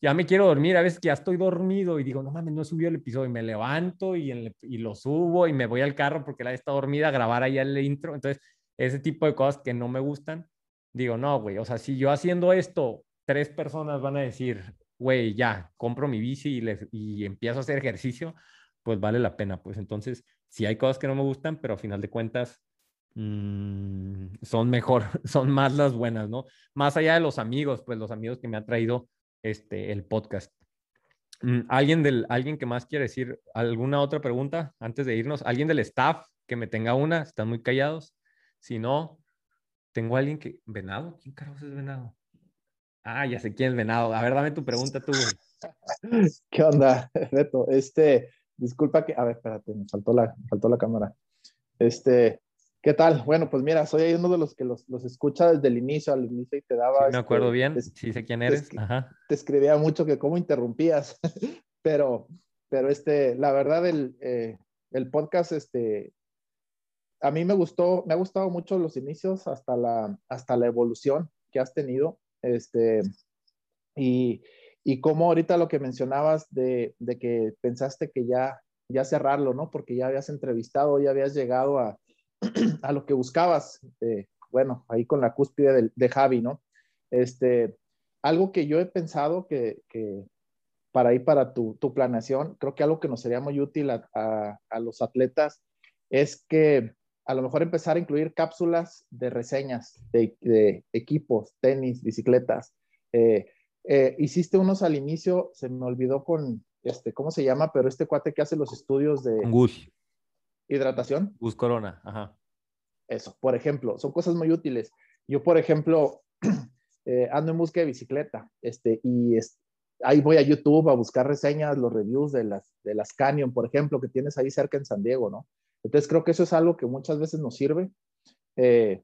ya me quiero dormir, a veces que ya estoy dormido y digo, no mames, no he subido el episodio y me levanto y, y lo subo y me voy al carro porque la está dormida a grabar ahí el intro. Entonces, ese tipo de cosas que no me gustan, digo, no, güey, o sea, si yo haciendo esto, tres personas van a decir, güey, ya, compro mi bici y, y empiezo a hacer ejercicio, pues vale la pena. Pues entonces, sí hay cosas que no me gustan, pero a final de cuentas, Mm, son mejor, son más las buenas, ¿no? Más allá de los amigos, pues los amigos que me han traído este, el podcast. Mm, ¿Alguien, del, ¿Alguien que más quiere decir alguna otra pregunta antes de irnos? ¿Alguien del staff que me tenga una? Están muy callados. Si no, tengo alguien que... ¿Venado? ¿Quién carajos es Venado? Ah, ya sé quién es Venado. A ver, dame tu pregunta tú, ¿Qué onda, Beto? Este, disculpa que... A ver, espérate, me faltó la, me faltó la cámara. Este, ¿Qué tal? Bueno, pues mira, soy uno de los que los, los escucha desde el inicio, al inicio y te daba... Sí, me acuerdo este, bien, te, sí sé quién eres. Te, te, escribía mucho que cómo interrumpías, pero, pero este, la verdad, el, eh, el podcast, este, a mí me gustó, me ha gustado mucho los inicios hasta la, hasta la evolución que has tenido, este, y, y como ahorita lo que mencionabas de, de que pensaste que ya, ya cerrarlo, ¿no? Porque ya habías entrevistado, ya habías llegado a a lo que buscabas, eh, bueno, ahí con la cúspide de, Javi, ¿no? Este, algo que yo he pensado que, para ir para tu, tu, planeación, creo que algo que nos sería muy útil a, los atletas es que a lo mejor empezar a incluir cápsulas de reseñas de, equipos, tenis, bicicletas. Eh, eh, hiciste unos al inicio, se me olvidó con, este, ¿cómo se llama? Pero este cuate que hace los estudios de... Hidratación. Bus Corona, ajá. Eso, por ejemplo, son cosas muy útiles. Yo, por ejemplo, eh, ando en busca de bicicleta, este, y ahí voy a YouTube a buscar reseñas, los reviews de las, de las Canyon, por ejemplo, que tienes ahí cerca en San Diego, ¿no? Entonces creo que eso es algo que muchas veces nos sirve eh,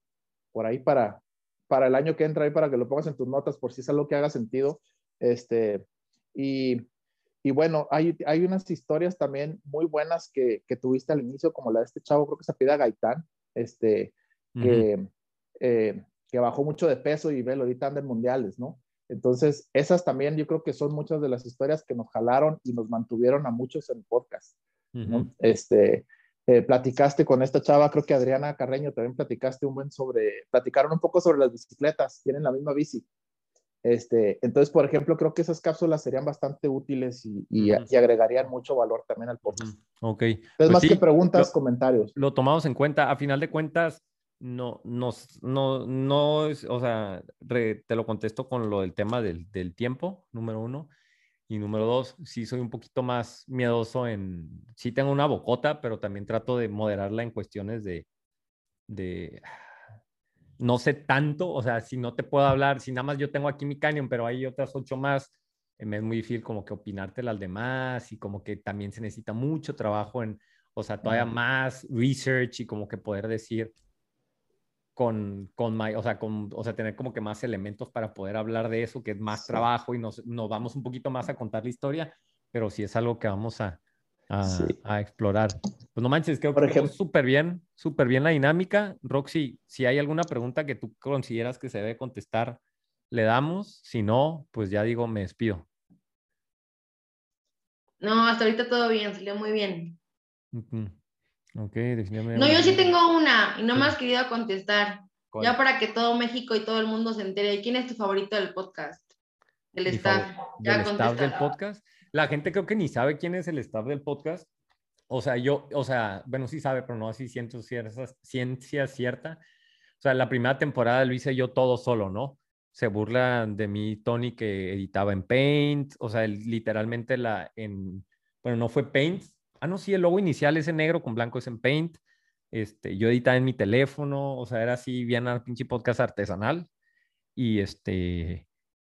por ahí para, para el año que entra, ahí para que lo pongas en tus notas, por si es algo que haga sentido. Este, y y bueno, hay, hay unas historias también muy buenas que, que, tuviste al inicio, como la de este chavo, creo que se pide Gaitán, este, que, eh, que bajó mucho de peso y ve, ahorita anda en mundiales, ¿no? Entonces, esas también yo creo que son muchas de las historias que nos jalaron y nos mantuvieron a muchos en podcast. ¿no? Este, eh, platicaste con esta chava, creo que Adriana Carreño también platicaste un buen sobre, platicaron un poco sobre las bicicletas, tienen la misma bici. Este, entonces, por ejemplo, creo que esas cápsulas serían bastante útiles y, y, agregarían mucho valor también al podcast. Ok. Entonces, pues más que preguntas, comentarios. Lo tomamos en cuenta. A final de cuentas, no, no, no, no o sea, te lo contesto con lo del tema del, del, tiempo, número uno. Y número dos, sí soy un poquito más miedoso en, sí tengo una bocota, pero también trato de moderarla en cuestiones de, de no sé tanto, o sea, si no te puedo hablar, si nada más yo tengo aquí mi Canyon, pero hay otras ocho más, eh, me es muy difícil como que opinarte las demás y como que también se necesita mucho trabajo en, o sea, todavía más research y como que poder decir con, con, my, o sea, con, o sea, tener como que más elementos para poder hablar de eso, que es más trabajo y nos, nos vamos un poquito más a contar la historia, pero sí es algo que vamos a, a, explorar. Pues no manches, creo Por que súper bien, súper bien la dinámica. Roxy, si hay alguna pregunta que tú consideras que se debe contestar, le damos. Si no, pues ya digo, me despido. No, hasta ahorita todo bien, salió muy bien. Ok, definitivamente. No, yo sí tengo una y no me has querido contestar. Ya para que todo México y todo el mundo se entere. ¿Quién es tu favorito del podcast? Del staff. ¿Del staff del podcast? La gente creo que ni sabe quién es el staff del podcast. o sea, yo, o sea, bueno, sí sabe, pero no así siento ciencia cierta. O sea, la primera temporada lo hice yo todo solo, ¿no? Se burla de mí Tony que editaba en Paint, o sea, literalmente la en, bueno, no fue Paint. Ah, no, sí, el logo inicial es en negro con blanco es en Paint. Este, yo editaba en mi teléfono, o sea, era así bien al pinche podcast artesanal. Y este,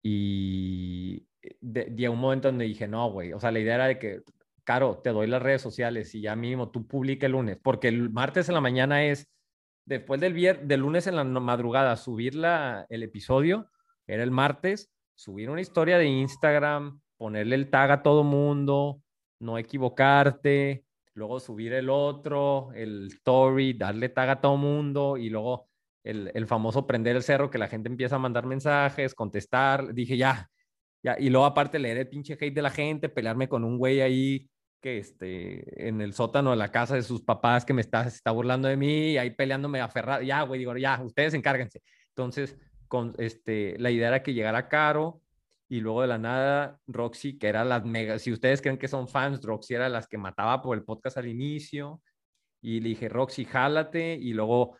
y de, un momento donde dije, no, güey, o sea, la idea era de que, Caro, te doy las redes sociales y ya mismo tú publica el lunes, porque el martes en la mañana es, después del, viernes, del lunes en la madrugada, subir la, el episodio, era el martes, subir una historia de Instagram, ponerle el tag a todo mundo, no equivocarte, luego subir el otro, el story, darle tag a todo mundo y luego el, el, famoso prender el cerro que la gente empieza a mandar mensajes, contestar. Dije, ya, Y luego aparte leer el pinche hate de la gente, pelearme con un güey ahí que este, en el sótano de la casa de sus papás que me está, está burlando de mí y ahí peleándome aferrado. Ya, güey, digo, ya, ustedes encárguense. Entonces, con, este, la idea era que llegara Caro y luego de la nada Roxy, que era las mega, si ustedes creen que son fans, Roxy era las que mataba por el podcast al inicio y le dije, Roxy, jálate y luego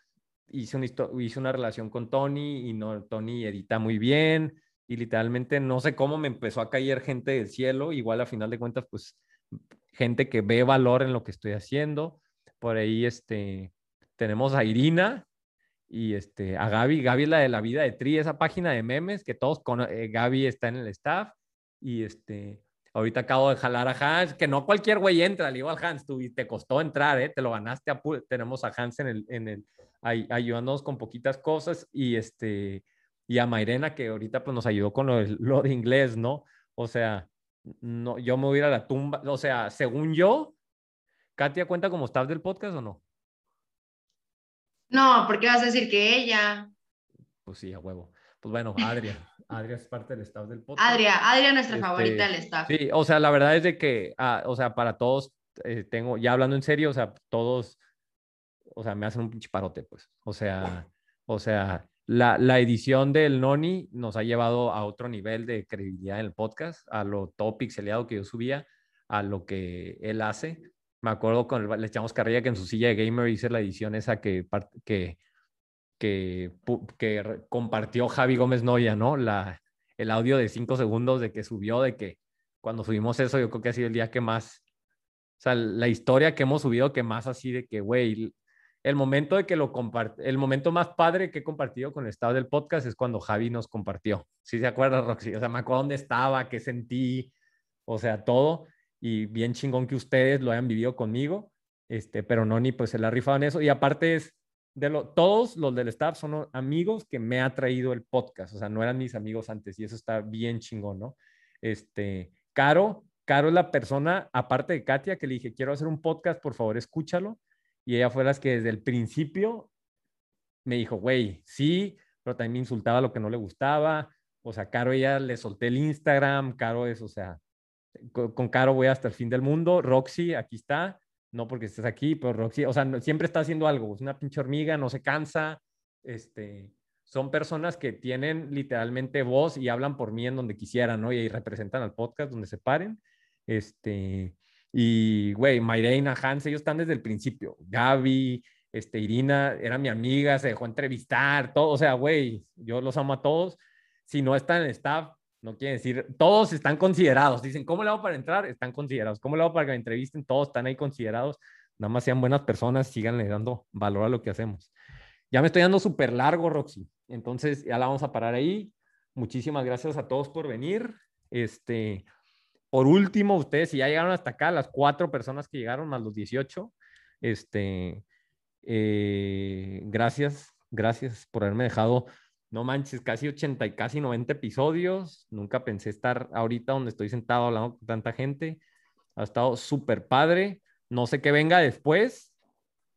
hice, hice una relación con Tony y no, Tony edita muy bien y literalmente no sé cómo me empezó a caer gente del cielo, igual a final de cuentas, pues gente que ve valor en lo que estoy haciendo. Por ahí este, tenemos a Irina y este, a Gaby. Gaby es la de la vida de Tri, esa página de memes que todos con eh, Gaby está en el staff y este, ahorita acabo de jalar a Hans, que no cualquier güey entra, le digo al Hans, tú, y te costó entrar, ¿eh? te lo ganaste, a tenemos a Hans en el, en el, ayudándonos con poquitas cosas y este y a Mairena que ahorita pues nos ayudó con lo, de inglés, ¿no? O sea, no, yo me voy a ir a la tumba, o sea, según yo, Katia cuenta como staff del podcast o no? No, porque vas a decir que ella. Pues sí, a huevo. Pues bueno, Adria. Adria es parte del staff del podcast. Adria, Adria nuestra Este, favorita del staff. Sí, o sea, la verdad es de que, ah, o sea, para todos, eh, tengo, ya hablando en serio, o sea, todos, o sea, me hacen un pinche parote, pues. O sea, o sea, la, la edición del Noni nos ha llevado a otro nivel de credibilidad en el podcast, a lo todo pixeleado que yo subía, a lo que él hace. Me acuerdo con el, le echamos carrilla que en su silla de gamer hice la edición esa que, que, que, que compartió Javi Gómez Noya, ¿no? La, el audio de cinco segundos de que subió, de que cuando subimos eso, yo creo que ha sido el día que más, o sea, la historia que hemos subido que más así de que, güey, el momento de que lo comparte, el momento más padre que he compartido con el estado del podcast es cuando Javi nos compartió. ¿Sí se acuerda, Roxy? O sea, me acuerdo dónde estaba, qué sentí, o sea, todo. Y bien chingón que ustedes lo hayan vivido conmigo, este, pero no, ni pues se la ha rifado en eso. Y aparte es, de lo, todos los del staff son amigos que me ha traído el podcast, o sea, no eran mis amigos antes y eso está bien chingón, ¿no? Este, Caro, Caro es la persona, aparte de Katia, que le dije, quiero hacer un podcast, por favor, escúchalo. Y ella fue la que desde el principio me dijo, güey, sí, pero también me insultaba lo que no le gustaba. O sea, Caro, ella le solté el Instagram, Caro es, o sea, con, Caro voy hasta el fin del mundo. Roxy, aquí está, no porque estés aquí, pero Roxy, o sea, siempre está haciendo algo, es una pinche hormiga, no se cansa. Este, son personas que tienen literalmente voz y hablan por mí en donde quisieran, ¿no? Y, ahí representan al podcast donde se paren. Este, y, güey, Mairena, Hans, ellos están desde el principio. Gaby, este, Irina, era mi amiga, se dejó entrevistar, todo, o sea, güey, yo los amo a todos. Si no están en staff, no quiere decir, todos están considerados. Dicen, ¿cómo le hago para entrar? Están considerados. ¿Cómo le hago para que me entrevisten? Todos están ahí considerados. Nada más sean buenas personas, síganle dando valor a lo que hacemos. Ya me estoy dando súper largo, Roxy. Entonces, ya la vamos a parar ahí. Muchísimas gracias a todos por venir. Este, por último, ustedes, si ya llegaron hasta acá, las cuatro personas que llegaron, más los 18, este, eh, gracias, gracias por haberme dejado, no manches, casi 80 y casi 90 episodios. Nunca pensé estar ahorita donde estoy sentado hablando con tanta gente. Ha estado súper padre. No sé qué venga después,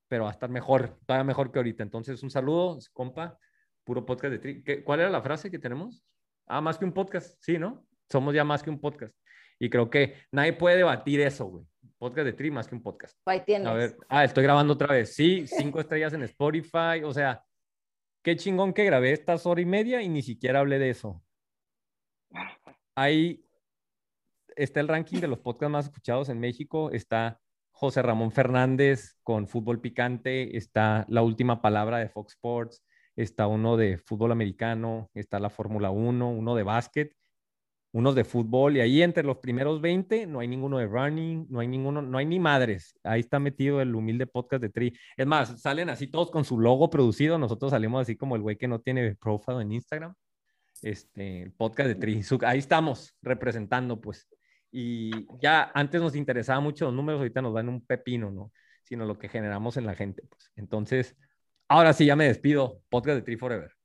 pero va a estar mejor, todavía mejor que ahorita. Entonces, un saludo, compa, puro podcast de Tri. ¿Qué- ¿Cuál era la frase que tenemos? Ah, más que un podcast, sí, ¿no? Somos ya más que un podcast. Y creo que nadie puede debatir eso, güey. Podcast de Tri más que un podcast. Ahí tienes. A ver, ah, estoy grabando otra vez. Sí, cinco estrellas en Spotify. O sea, qué chingón que grabé estas hora y media y ni siquiera hablé de eso. Ahí está el ranking de los podcasts más escuchados en México. Está José Ramón Fernández con Fútbol Picante, está La Última Palabra de Fox Sports, está uno de fútbol americano, está la Fórmula 1, uno de básquet, unos de fútbol, y ahí entre los primeros 20 no hay ninguno de running, no hay ninguno, no hay ni madres. Ahí está metido el humilde podcast de Tri. Es más, salen así todos con su logo producido, nosotros salimos así como el güey que no tiene profile en Instagram. Este, podcast de Tri. Ahí estamos representando, pues. Y ya antes nos interesaba mucho los números, ahorita nos dan un pepino, ¿no? Sino lo que generamos en la gente, pues. Entonces, ahora sí ya me despido. Podcast de Tri Forever.